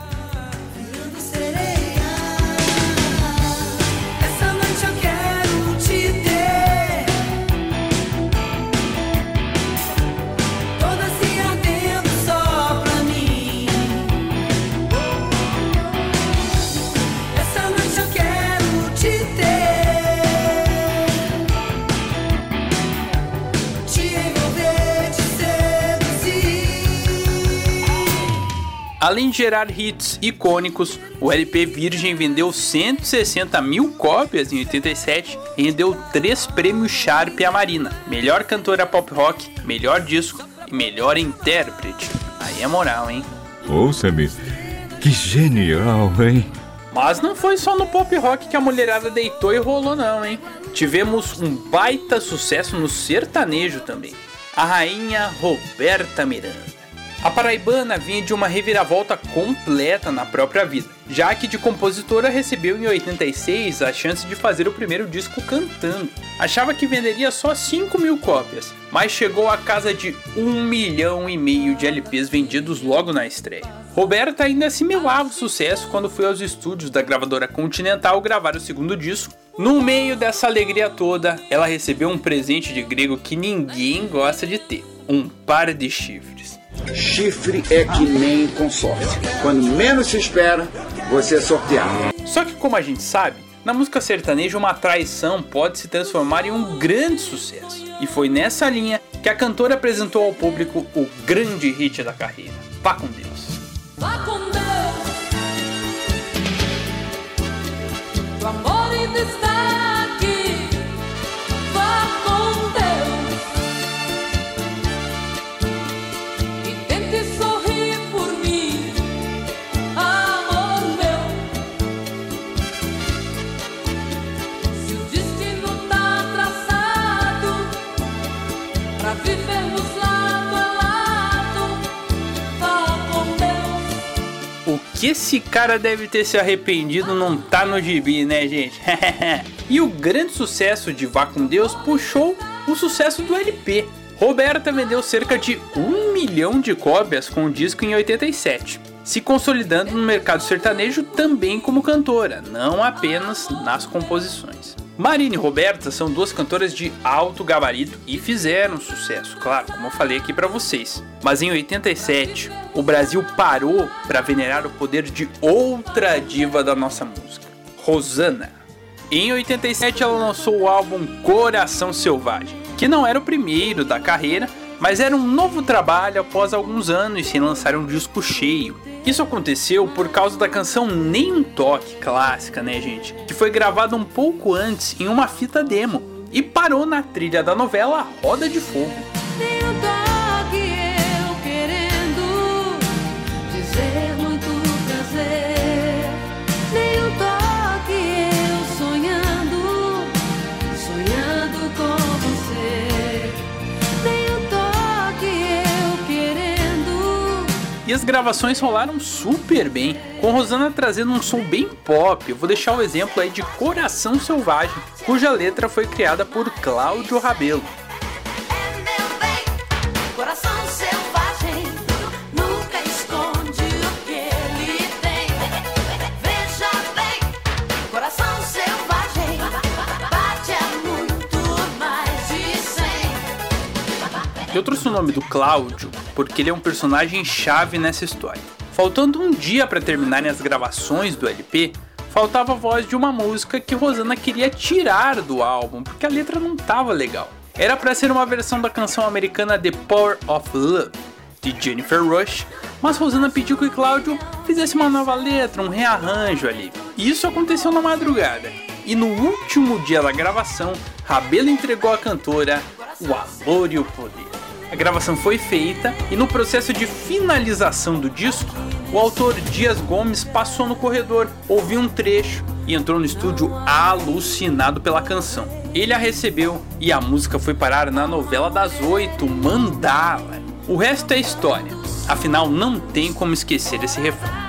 Além de gerar hits icônicos, o LP Virgem vendeu 160 mil cópias em 87 e rendeu três prêmios Sharp a Marina: melhor cantora pop rock, melhor disco e melhor intérprete. Aí é moral, hein? Ouça-me, que genial, hein? Mas não foi só no pop rock que a mulherada deitou e rolou, não, hein? Tivemos um baita sucesso no sertanejo também. A rainha Roberta Miranda. A paraibana vinha de uma reviravolta completa na própria vida, já que de compositora recebeu em 86 a chance de fazer o primeiro disco cantando. Achava que venderia só 5 mil cópias, mas chegou a casa de 1 milhão e meio de LPs vendidos logo na estreia. Roberta ainda assimilava o sucesso quando foi aos estúdios da gravadora Continental gravar o segundo disco. No meio dessa alegria toda, ela recebeu um presente de grego que ninguém gosta de ter: um par de chifres. Chifre é que nem consórcio. Quando menos se espera, você é sorteado. Só que, como a gente sabe, na música sertaneja uma traição pode se transformar em um grande sucesso. E foi nessa linha que a cantora apresentou ao público o grande hit da carreira: Vá com Deus. Vá com Deus, que esse cara deve ter se arrependido não tá no gibi, né, gente? *laughs* e o grande sucesso de Vá com Deus puxou o sucesso do LP. Roberta vendeu cerca de um milhão de cópias com o disco em 87, se consolidando no mercado sertanejo também como cantora, não apenas nas composições. Marina e Roberta são duas cantoras de alto gabarito e fizeram sucesso, claro, como eu falei aqui pra vocês. Mas em 87, o Brasil parou para venerar o poder de outra diva da nossa música, Rosana. Em 87 ela lançou o álbum Coração Selvagem, que não era o primeiro da carreira, mas era um novo trabalho após alguns anos sem lançar um disco cheio. Isso aconteceu por causa da canção Nem um Toque, clássica, né, gente? Que foi gravada um pouco antes em uma fita demo e parou na trilha da novela Roda de Fogo. E as gravações rolaram super bem, com Rosana trazendo um som bem pop. Eu vou deixar o exemplo aí de Coração Selvagem, cuja letra foi criada por Cláudio Rabelo. Eu trouxe o nome do Cláudio porque ele é um personagem chave nessa história. Faltando um dia para terminarem as gravações do LP, faltava a voz de uma música que Rosana queria tirar do álbum porque a letra não tava legal. Era para ser uma versão da canção americana The Power of Love de Jennifer Rush, mas Rosana pediu que Cláudio fizesse uma nova letra, um rearranjo ali. E isso aconteceu na madrugada. E no último dia da gravação, Rabelo entregou à cantora o amor e o poder. A gravação foi feita e no processo de finalização do disco, o autor Dias Gomes passou no corredor, ouviu um trecho e entrou no estúdio alucinado pela canção. Ele a recebeu e a música foi parar na novela das oito, Mandala. O resto é história, afinal não tem como esquecer esse refrão.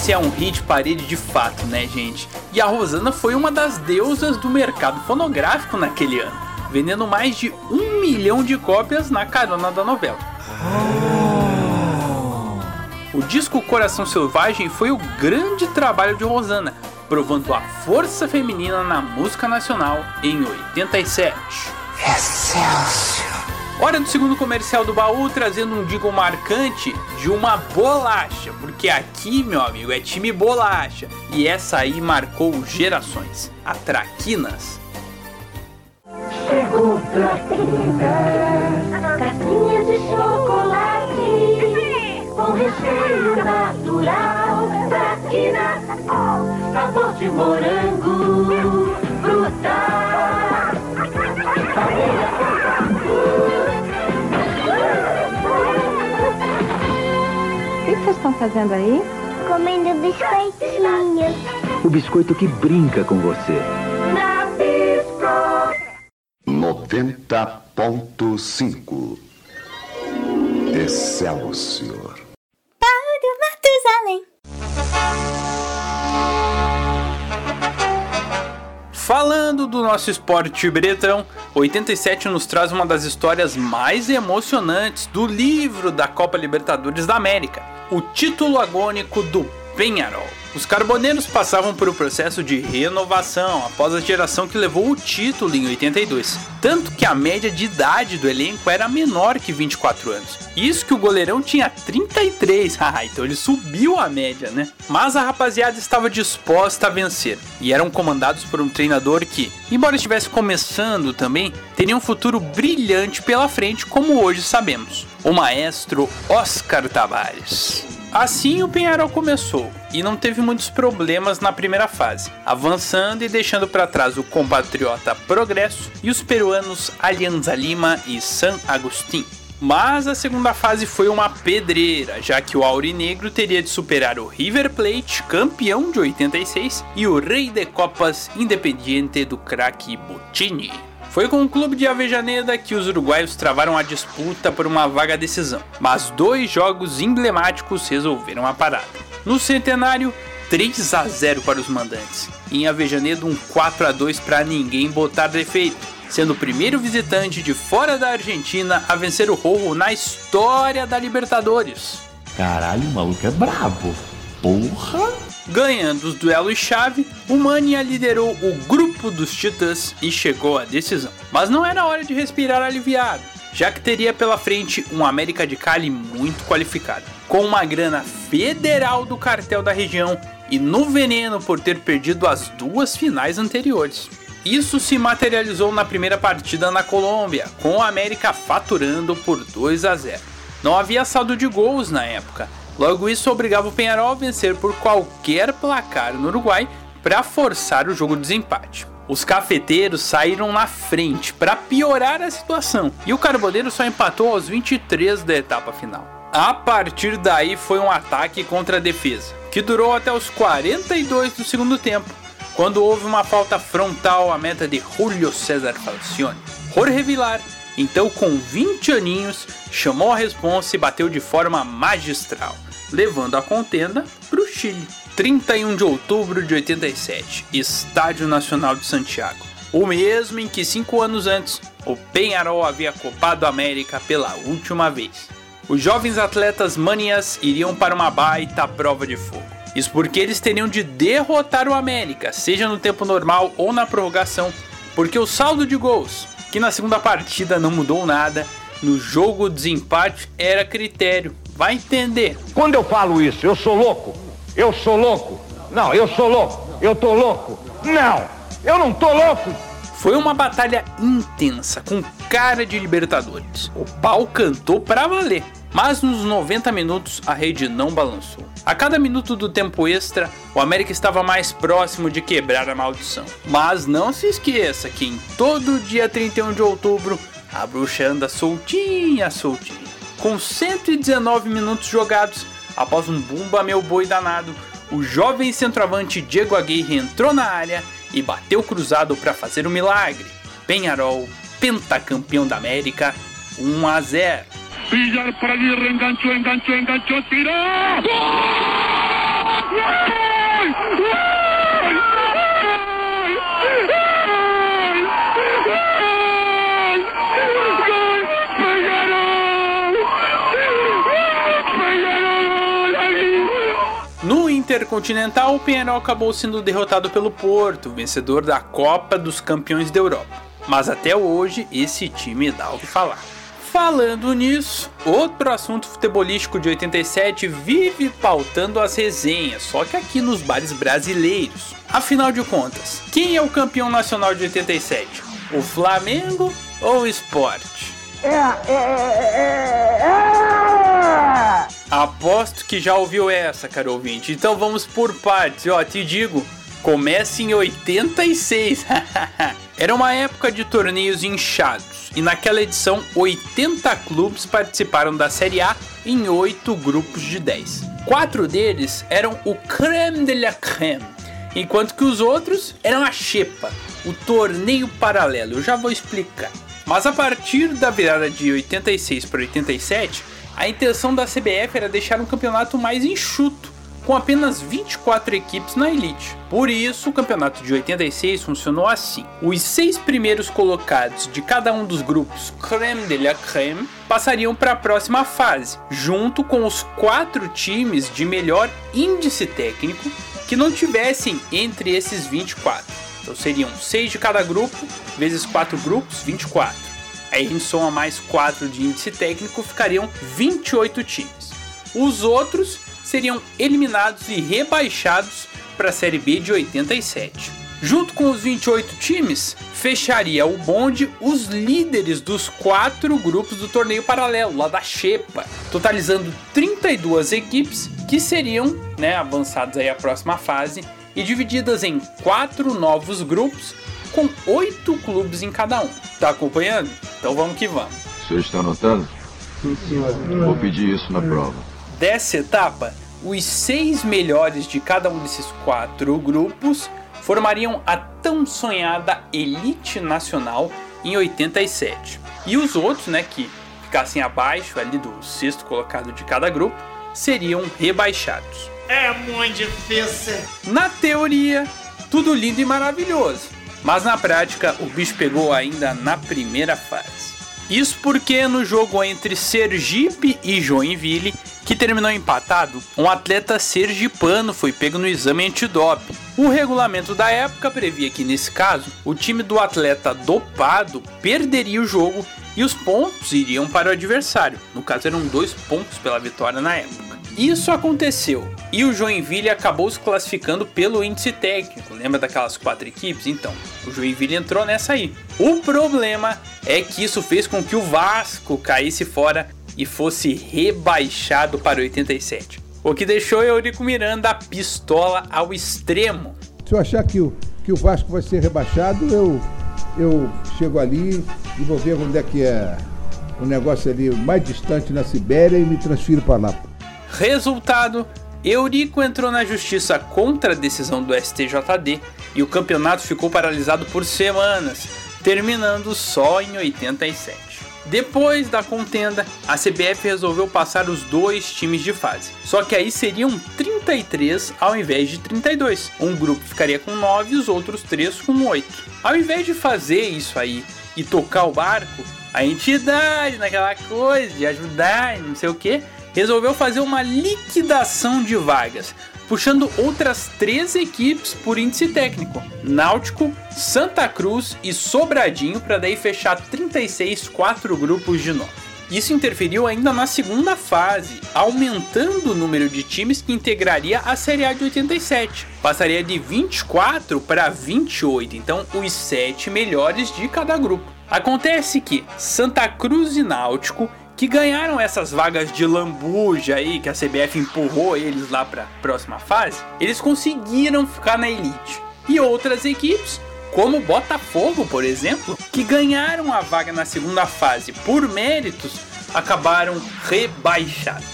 Esse é um hit parede de fato, né, gente? E a Rosana foi uma das deusas do mercado fonográfico naquele ano, vendendo mais de um milhão de cópias na carona da novela. O disco Coração Selvagem foi o grande trabalho de Rosana, provando a força feminina na música nacional em 87. Excelsior! Hora do segundo comercial do baú, trazendo um digo marcante de uma bolacha, porque aqui, meu amigo, é time bolacha. E essa aí marcou gerações. A Traquinas. Chegou Traquinas, casquinhas de chocolate, com recheio natural. Traquinas, sabor de morango, fruta, que vocês estão fazendo aí? Comendo biscoitinhos. O biscoito que brinca com você. Na Bisco. 90.5 Excelsior. Paulo Matusalém. Falando do nosso esporte bretão, 87 nos traz uma das histórias mais emocionantes do livro da Copa Libertadores da América, o título agônico do Penharol. Os carboneiros passavam por um processo de renovação após a geração que levou o título em 82, tanto que a média de idade do elenco era menor que 24 anos. Isso que o goleirão tinha 33, *laughs* haha, então ele subiu a média, né? Mas a rapaziada estava disposta a vencer e eram comandados por um treinador que, embora estivesse começando também, teria um futuro brilhante pela frente, como hoje sabemos. O maestro Oscar Tavares. Assim o Penharol começou e não teve muitos problemas na primeira fase, avançando e deixando para trás o compatriota Progresso e os peruanos Alianza Lima e San Agustín. Mas a segunda fase foi uma pedreira, já que o Aurinegro teria de superar o River Plate, campeão de 86, e o Rei de Copas Independiente do craque Bottini. Foi com o clube de Avejaneda que os uruguaios travaram a disputa por uma vaga decisão, mas dois jogos emblemáticos resolveram a parada. No centenário, 3 a 0 para os mandantes. Em Avejaneda, um 4 a 2 para ninguém botar defeito, sendo o primeiro visitante de fora da Argentina a vencer o Rojo na história da Libertadores. Caralho, o maluco é brabo. Porra! Ganhando os duelos chave, o Mania liderou o grupo dos Titãs e chegou à decisão. Mas não era hora de respirar aliviado. já que teria pela frente um América de Cali muito qualificado, com uma grana federal do cartel da região e no veneno por ter perdido as duas finais anteriores. Isso se materializou na primeira partida na Colômbia, com o América faturando por 2 a 0. Não havia saldo de gols na época, logo isso obrigava o Penharol a vencer por qualquer placar no Uruguai para forçar o jogo de desempate. Os cafeteiros saíram na frente para piorar a situação e o Carboneiro só empatou aos 23 da etapa final. A partir daí foi um ataque contra a defesa, que durou até os 42 do segundo tempo, quando houve uma falta frontal à meta de Julio César Falcione. Jorge Vilar, então com 20 aninhos, chamou a responsa e bateu de forma magistral, levando a contenda para o Chile. 31 de outubro de 87, Estádio Nacional de Santiago. O mesmo em que cinco anos antes, o Penharol havia copado a América pela última vez. Os jovens atletas manias iriam para uma baita prova de fogo. Isso porque eles teriam de derrotar o América, seja no tempo normal ou na prorrogação, porque o saldo de gols, que na segunda partida não mudou nada, no jogo de desempate era critério. Vai entender. Quando eu falo isso, eu sou louco? Eu sou louco? Não, eu sou louco. Eu tô louco? Não, eu não tô louco. Foi uma batalha intensa, com cara de Libertadores. O pau cantou pra valer. Mas nos 90 minutos a rede não balançou. A cada minuto do tempo extra, o América estava mais próximo de quebrar a maldição. Mas não se esqueça que em todo dia 31 de outubro, a bruxa anda soltinha, soltinha. Com 119 minutos jogados, após um bumba meu boi danado, o jovem centroavante Diego Aguirre entrou na área e bateu cruzado para fazer o um milagre. Penharol, pentacampeão da América, 1 a 0. Villar para Aguirre, enganchó, enganchó, enganchó, tiró. No Intercontinental, o Penharol acabou sendo derrotado pelo Porto, vencedor da Copa dos Campeões da Europa. Mas até hoje esse time dá o que falar. Falando nisso, outro assunto futebolístico de 87 vive pautando as resenhas, só que aqui nos bares brasileiros. Afinal de contas, quem é o campeão nacional de 87? O Flamengo ou o Esporte? É, é, é, é, Aposto que já ouviu essa, caro ouvinte. Então vamos por partes. Ó, te digo, começa em 86. *laughs* Era uma época de torneios inchados e naquela edição 80 clubes participaram da Série A em 8 grupos de 10. Quatro deles eram o creme de la creme, enquanto que os outros eram a xepa, o torneio paralelo. Eu já vou explicar. Mas a partir da virada de 86 para 87, a intenção da CBF era deixar um campeonato mais enxuto, com apenas 24 equipes na elite. Por isso, o campeonato de 86 funcionou assim: os seis primeiros colocados de cada um dos grupos creme de la creme passariam para a próxima fase, junto com os quatro times de melhor índice técnico que não tivessem entre esses 24. Então seriam 6 de cada grupo, vezes 4 grupos, 24. Aí a gente soma mais 4 de índice técnico, ficariam 28 times. Os outros seriam eliminados e rebaixados para a Série B de 87. Junto com os 28 times, fecharia o bonde os líderes dos quatro grupos do torneio paralelo, lá da Xepa, totalizando 32 equipes que seriam né, avançadas aí à próxima fase e divididas em quatro novos grupos com oito clubes em cada um. Tá acompanhando? Então vamos que vamos. O senhor está anotando? Sim, senhor. Vou pedir isso na prova. Dessa etapa, os seis melhores de cada um desses quatro grupos formariam a tão sonhada elite nacional em 87. E os outros, né, que ficassem abaixo ali do sexto colocado de cada grupo, seriam rebaixados. É muito difícil. Na teoria, tudo lindo e maravilhoso, mas na prática o bicho pegou ainda na primeira fase. Isso porque no jogo entre Sergipe e Joinville, que terminou empatado, um atleta sergipano foi pego no exame antidoping. O regulamento da época previa que nesse caso, o time do atleta dopado perderia o jogo e os pontos iriam para o adversário. No caso, eram dois pontos pela vitória na época. Isso aconteceu e o Joinville acabou se classificando pelo índice técnico. Lembra daquelas quatro equipes? Então, o Joinville entrou nessa aí. O problema é que isso fez com que o Vasco caísse fora e fosse rebaixado para 87. O que deixou Eurico Miranda pistola ao extremo. Se eu achar que o, que o Vasco vai ser rebaixado, eu, eu chego ali e vou ver onde é que é o negócio ali mais distante na Sibéria e me transfiro para lá. Resultado: Eurico entrou na justiça contra a decisão do STJD e o campeonato ficou paralisado por semanas, terminando só em 87. Depois da contenda, a CBF resolveu passar os dois times de fase. Só que aí seriam 33 ao invés de 32. Um grupo ficaria com 9 e os outros 3 com 8. Ao invés de fazer isso aí e tocar o barco, a entidade, naquela coisa de ajudar e não sei o que, resolveu fazer uma liquidação de vagas, puxando outras três equipes por índice técnico: Náutico, Santa Cruz e Sobradinho, para daí fechar 36, quatro grupos de 9. Isso interferiu ainda na segunda fase, aumentando o número de times que integraria a Série A de 87. Passaria de 24 para 28, então os 7 melhores de cada grupo. Acontece que Santa Cruz e Náutico que ganharam essas vagas de lambuja aí, que a CBF empurrou eles lá para a próxima fase, eles conseguiram ficar na elite. E outras equipes, como o Botafogo, por exemplo, que ganharam a vaga na segunda fase por méritos, acabaram rebaixados.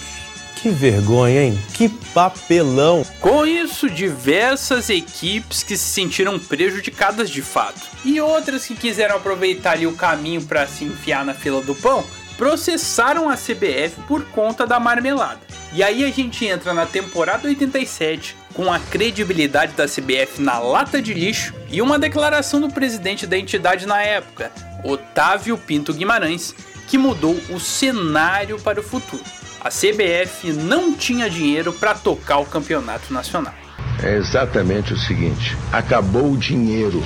Que vergonha, hein? Que papelão! Com isso, diversas equipes que se sentiram prejudicadas de fato, e outras que quiseram aproveitar ali o caminho para se enfiar na fila do pão, processaram a CBF por conta da marmelada. E aí a gente entra na temporada 87 com a credibilidade da CBF na lata de lixo e uma declaração do presidente da entidade na época, Otávio Pinto Guimarães, que mudou o cenário para o futuro. A CBF não tinha dinheiro para tocar o campeonato nacional. É exatamente o seguinte: acabou o dinheiro.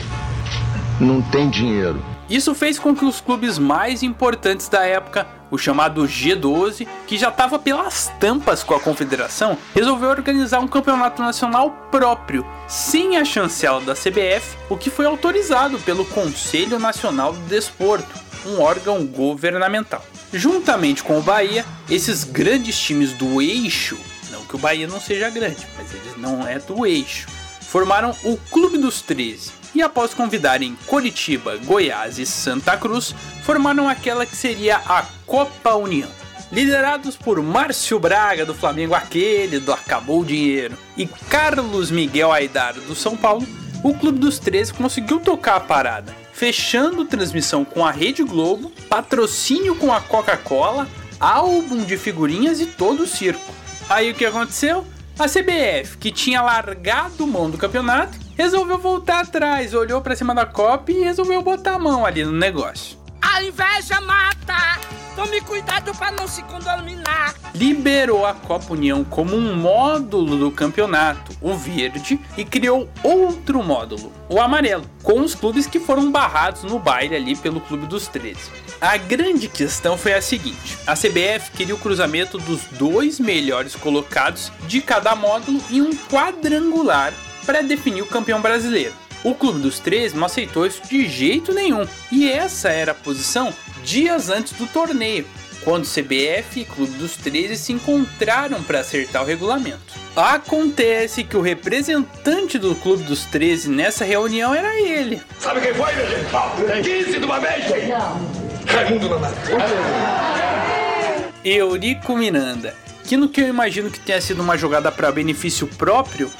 Não tem dinheiro. Isso fez com que os clubes mais importantes da época, o chamado G12, que já estava pelas tampas com a confederação, resolveu organizar um campeonato nacional próprio, sem a chancela da CBF, o que foi autorizado pelo Conselho Nacional do Desporto, um órgão governamental. Juntamente com o Bahia, esses grandes times do eixo, não que o Bahia não seja grande, mas eles não é do eixo, formaram o Clube dos 13, e após convidarem Curitiba, Goiás e Santa Cruz, formaram aquela que seria a Copa União. Liderados por Márcio Braga do Flamengo, aquele do Acabou o Dinheiro, e Carlos Miguel Aidar do São Paulo, o Clube dos 13 conseguiu tocar a parada, fechando transmissão com a Rede Globo, patrocínio com a Coca-Cola, álbum de figurinhas e todo o circo. Aí o que aconteceu? A CBF, que tinha largado mão do campeonato, resolveu voltar atrás, olhou para cima da Copa e resolveu botar a mão ali no negócio. A inveja mata! Tome cuidado para não se contaminar. Liberou a Copa União como um módulo do campeonato, o verde, e criou outro módulo, o amarelo, com os clubes que foram barrados no baile ali pelo Clube dos 13. A grande questão foi a seguinte: a CBF queria o cruzamento dos dois melhores colocados de cada módulo em um quadrangular para definir o campeão brasileiro. O Clube dos 13 não aceitou isso de jeito nenhum, e essa era a posição dias antes do torneio, quando CBF e Clube dos 13 se encontraram para acertar o regulamento. Acontece que o representante do Clube dos 13 nessa reunião era ele. Sabe quem foi, meu gente? 15 de uma vez? Raimundo Nonato. Eurico Miranda, que no que eu imagino que tenha sido uma jogada para benefício próprio,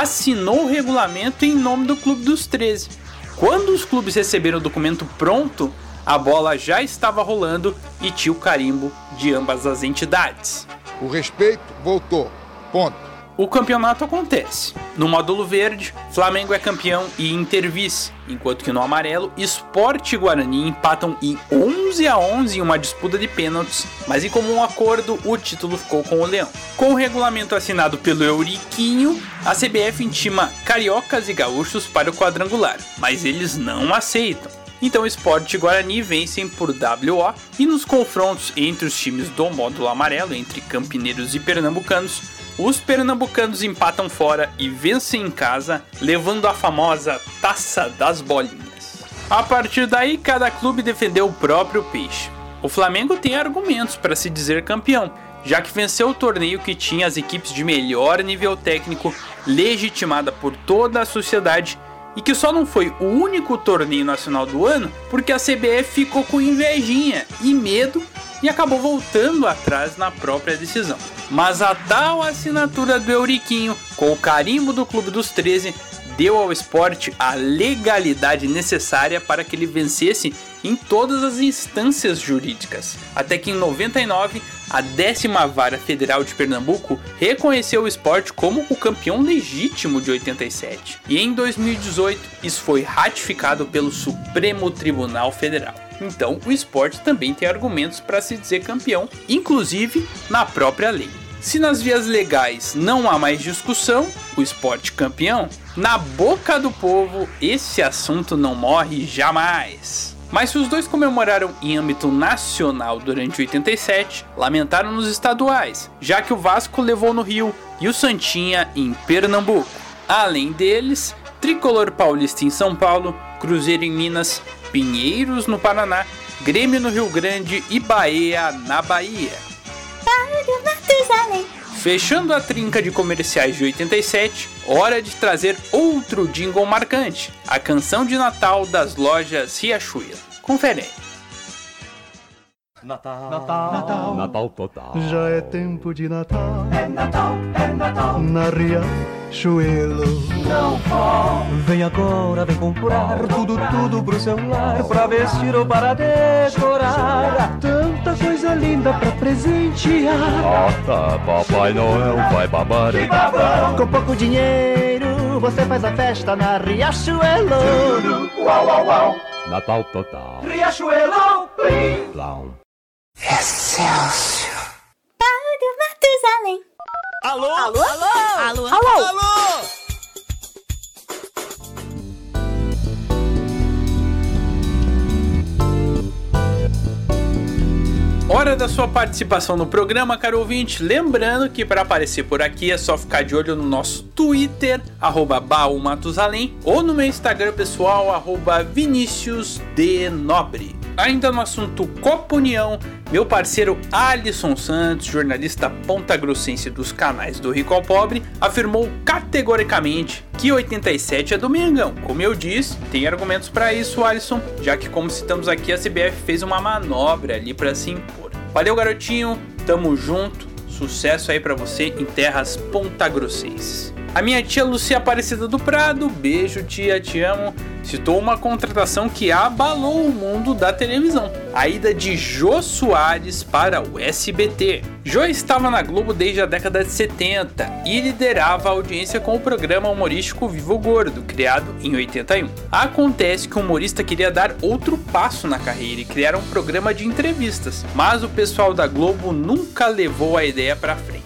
assinou o regulamento em nome do Clube dos 13. Quando os clubes receberam o documento pronto, a bola já estava rolando e tinha o carimbo de ambas as entidades. O respeito voltou. Ponto. O campeonato acontece. No módulo verde, Flamengo é campeão e Inter vice, enquanto que no amarelo, Sport e Guarani empatam em 11 a 11 em uma disputa de pênaltis, mas em comum acordo, o título ficou com o Leão. Com o regulamento assinado pelo Euriquinho, a CBF intima cariocas e gaúchos para o quadrangular, mas eles não aceitam. Então Sport e Guarani vencem por WO e nos confrontos entre os times do módulo amarelo, entre campineiros e pernambucanos, os pernambucanos empatam fora e vencem em casa, levando a famosa Taça das Bolinhas. A partir daí, cada clube defendeu o próprio peixe. O Flamengo tem argumentos para se dizer campeão, já que venceu o torneio que tinha as equipes de melhor nível técnico, legitimada por toda a sociedade, e que só não foi o único torneio nacional do ano porque a CBF ficou com invejinha e medo e acabou voltando atrás na própria decisão. Mas a tal assinatura do Euriquinho, com o carimbo do Clube dos 13, deu ao esporte a legalidade necessária para que ele vencesse em todas as instâncias jurídicas. Até que em 99, a décima vara federal de Pernambuco reconheceu o esporte como o campeão legítimo de 87. E em 2018, isso foi ratificado pelo Supremo Tribunal Federal. Então, o esporte também tem argumentos para se dizer campeão, inclusive na própria lei. Se nas vias legais não há mais discussão, o esporte campeão, na boca do povo esse assunto não morre jamais. Mas se os dois comemoraram em âmbito nacional durante 87, lamentaram nos estaduais, já que o Vasco levou no Rio e o Santinha em Pernambuco. Além deles, Tricolor Paulista em São Paulo, Cruzeiro em Minas, Pinheiros no Paraná, Grêmio no Rio Grande e Bahia na Bahia. Fechando a trinca de comerciais de 87, hora de trazer outro jingle marcante, a canção de Natal das lojas Riachuelo. Confere aí. Natal, Natal, Natal, Natal total. Já é tempo de Natal. É Natal, é Natal. Na Riachuelo. Não fall. Vem agora, vem comprar tudo, tudo pro seu lar. Pra vestir ou para decorar. Tanta coisa linda pra presentear. Ah, tá, Papai Noel vai babar. Com pouco dinheiro, você faz a festa na Riachuelo. Uau, uau, uau. Natal total. Riachuelo. Plim. Plão. Excelsior. Paulo Matusalém. Alô? Alô? Alô? Alô? Alô? Alô? Hora da sua participação no programa, caro ouvinte. Lembrando que para aparecer por aqui é só ficar de olho no nosso Twitter, arroba Matusalém, ou no meu Instagram pessoal, arroba Vinicius de Nobre. Ainda no assunto Copa União, meu parceiro Alisson Santos, jornalista ponta-grossense dos canais do Rico ao Pobre, afirmou categoricamente que 87 é do Mengão. Como eu disse, tem argumentos para isso, Alisson, já que como citamos aqui, a CBF fez uma manobra ali para se impor. Valeu, garotinho, tamo junto, sucesso aí para você em terras ponta-grossenses. A minha tia Lucia Aparecida do Prado, beijo tia, te amo, citou uma contratação que abalou o mundo da televisão. A ida de Jô Soares para o SBT. Jô estava na Globo desde a década de 70 e liderava a audiência com o programa humorístico Vivo Gordo, criado em 81. Acontece que o humorista queria dar outro passo na carreira e criar um programa de entrevistas, mas o pessoal da Globo nunca levou a ideia para frente.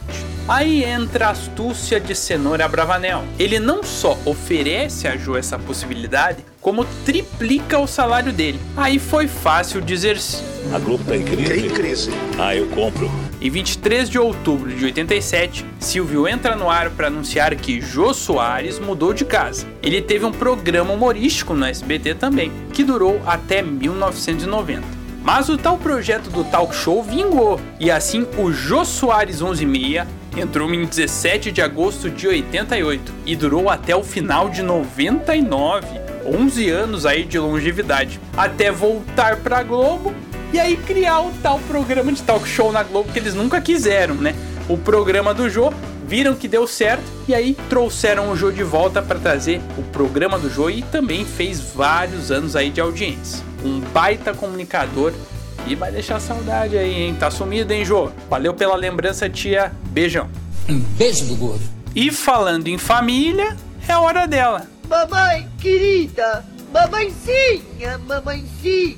Aí entra a astúcia de Cenoura Bravanel. Ele não só oferece a Jô essa possibilidade, como triplica o salário dele. Aí foi fácil dizer sim. A Globo tá em crise. Tem crise. Ah, eu compro. Em 23 de outubro de 87, Silvio entra no ar para anunciar que Jô Soares mudou de casa. Ele teve um programa humorístico no SBT também, que durou até 1990. Mas o tal projeto do talk show vingou, e assim o Jô Soares 116 entrou em 17 de agosto de 88 e durou até o final de 99, 11 anos aí de longevidade, até voltar pra Globo e aí criar o tal programa de talk show na Globo que eles nunca quiseram, né? O programa do Jô, viram que deu certo e aí trouxeram o Jô de volta para trazer o programa do Jô e também fez vários anos aí de audiência. Um baita comunicador e vai deixar saudade aí, hein? Tá sumido, hein, Jô? Valeu pela lembrança, tia. Beijão. Um beijo do gordo. E falando em família, é hora dela. Mamãe querida, mamãezinha, mamãezinha.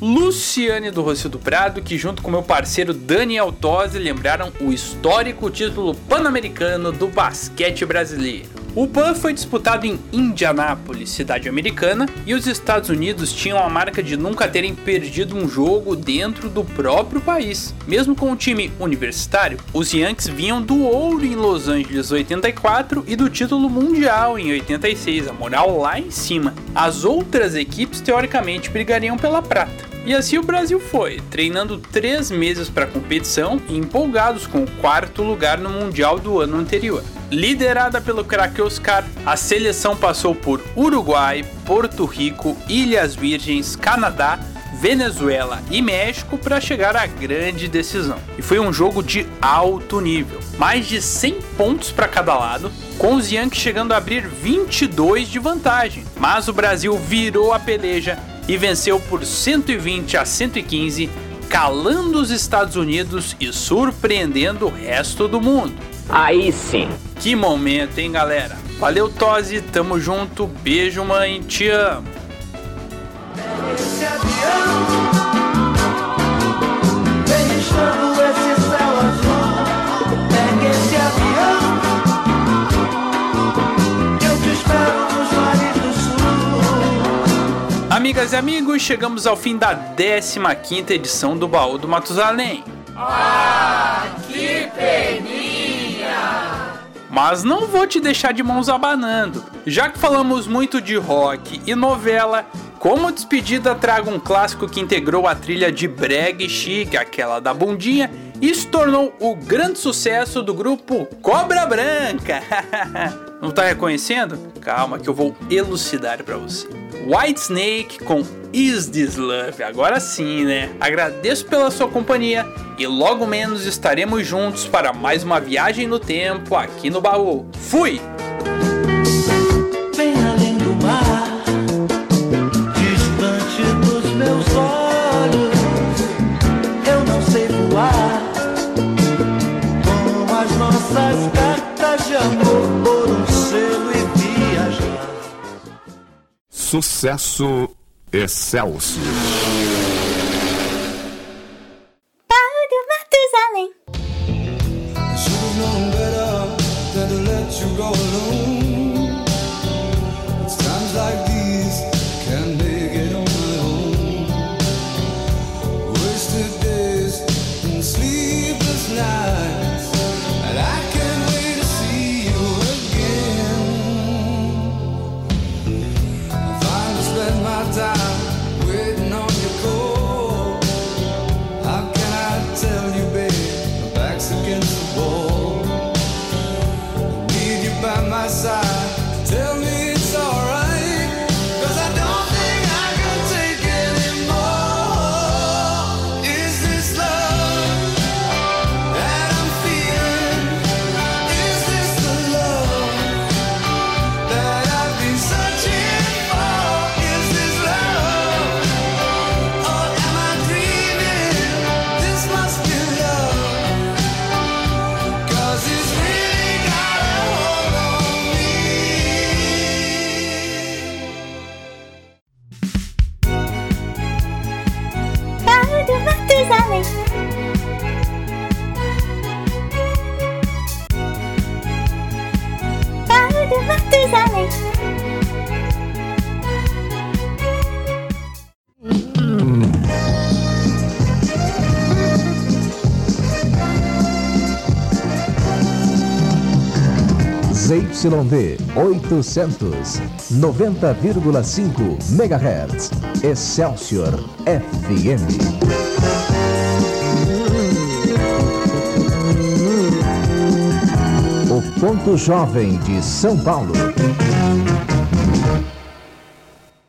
Luciane do Rocio Prado, que junto com meu parceiro Daniel Tosi lembraram o histórico título pan-americano do basquete brasileiro. O PAN foi disputado em Indianápolis, cidade americana, e os Estados Unidos tinham a marca de nunca terem perdido um jogo dentro do próprio país. Mesmo com o time universitário, os Yankees vinham do ouro em Los Angeles 84 e do título mundial em 86, a moral lá em cima. As outras equipes teoricamente brigariam pela prata. E assim o Brasil foi, treinando três meses para a competição e empolgados com o quarto lugar no Mundial do ano anterior. Liderada pelo craque Oscar, a seleção passou por Uruguai, Porto Rico, Ilhas Virgens, Canadá, Venezuela e México para chegar à grande decisão. E foi um jogo de alto nível, mais de 100 pontos para cada lado, com os Yankees chegando a abrir 22 de vantagem. Mas o Brasil virou a peleja e venceu por 120 a 115, calando os Estados Unidos e surpreendendo o resto do mundo. Aí sim. Que momento, hein, galera? Valeu, Tosi, tamo junto, beijo, mãe, te amo. Esse avião, Amigas e amigos, chegamos ao fim da 15ª edição do Baú do Matusalém. Ah, que peninha! Mas não vou te deixar de mãos abanando. Já que falamos muito de rock e novela, como despedida trago um clássico que integrou a trilha de brega chique, aquela da bundinha, e se tornou o grande sucesso do grupo Cobra Branca. *laughs* Não tá reconhecendo? Calma que eu vou elucidar para você. White Snake com Is This Love? Agora sim, né? Agradeço pela sua companhia e logo menos estaremos juntos para mais uma viagem no tempo aqui no baú. Fui! Sucesso Excelsior. ZYD 800, 90,5 MHz. Excelsior FM. O ponto jovem de São Paulo.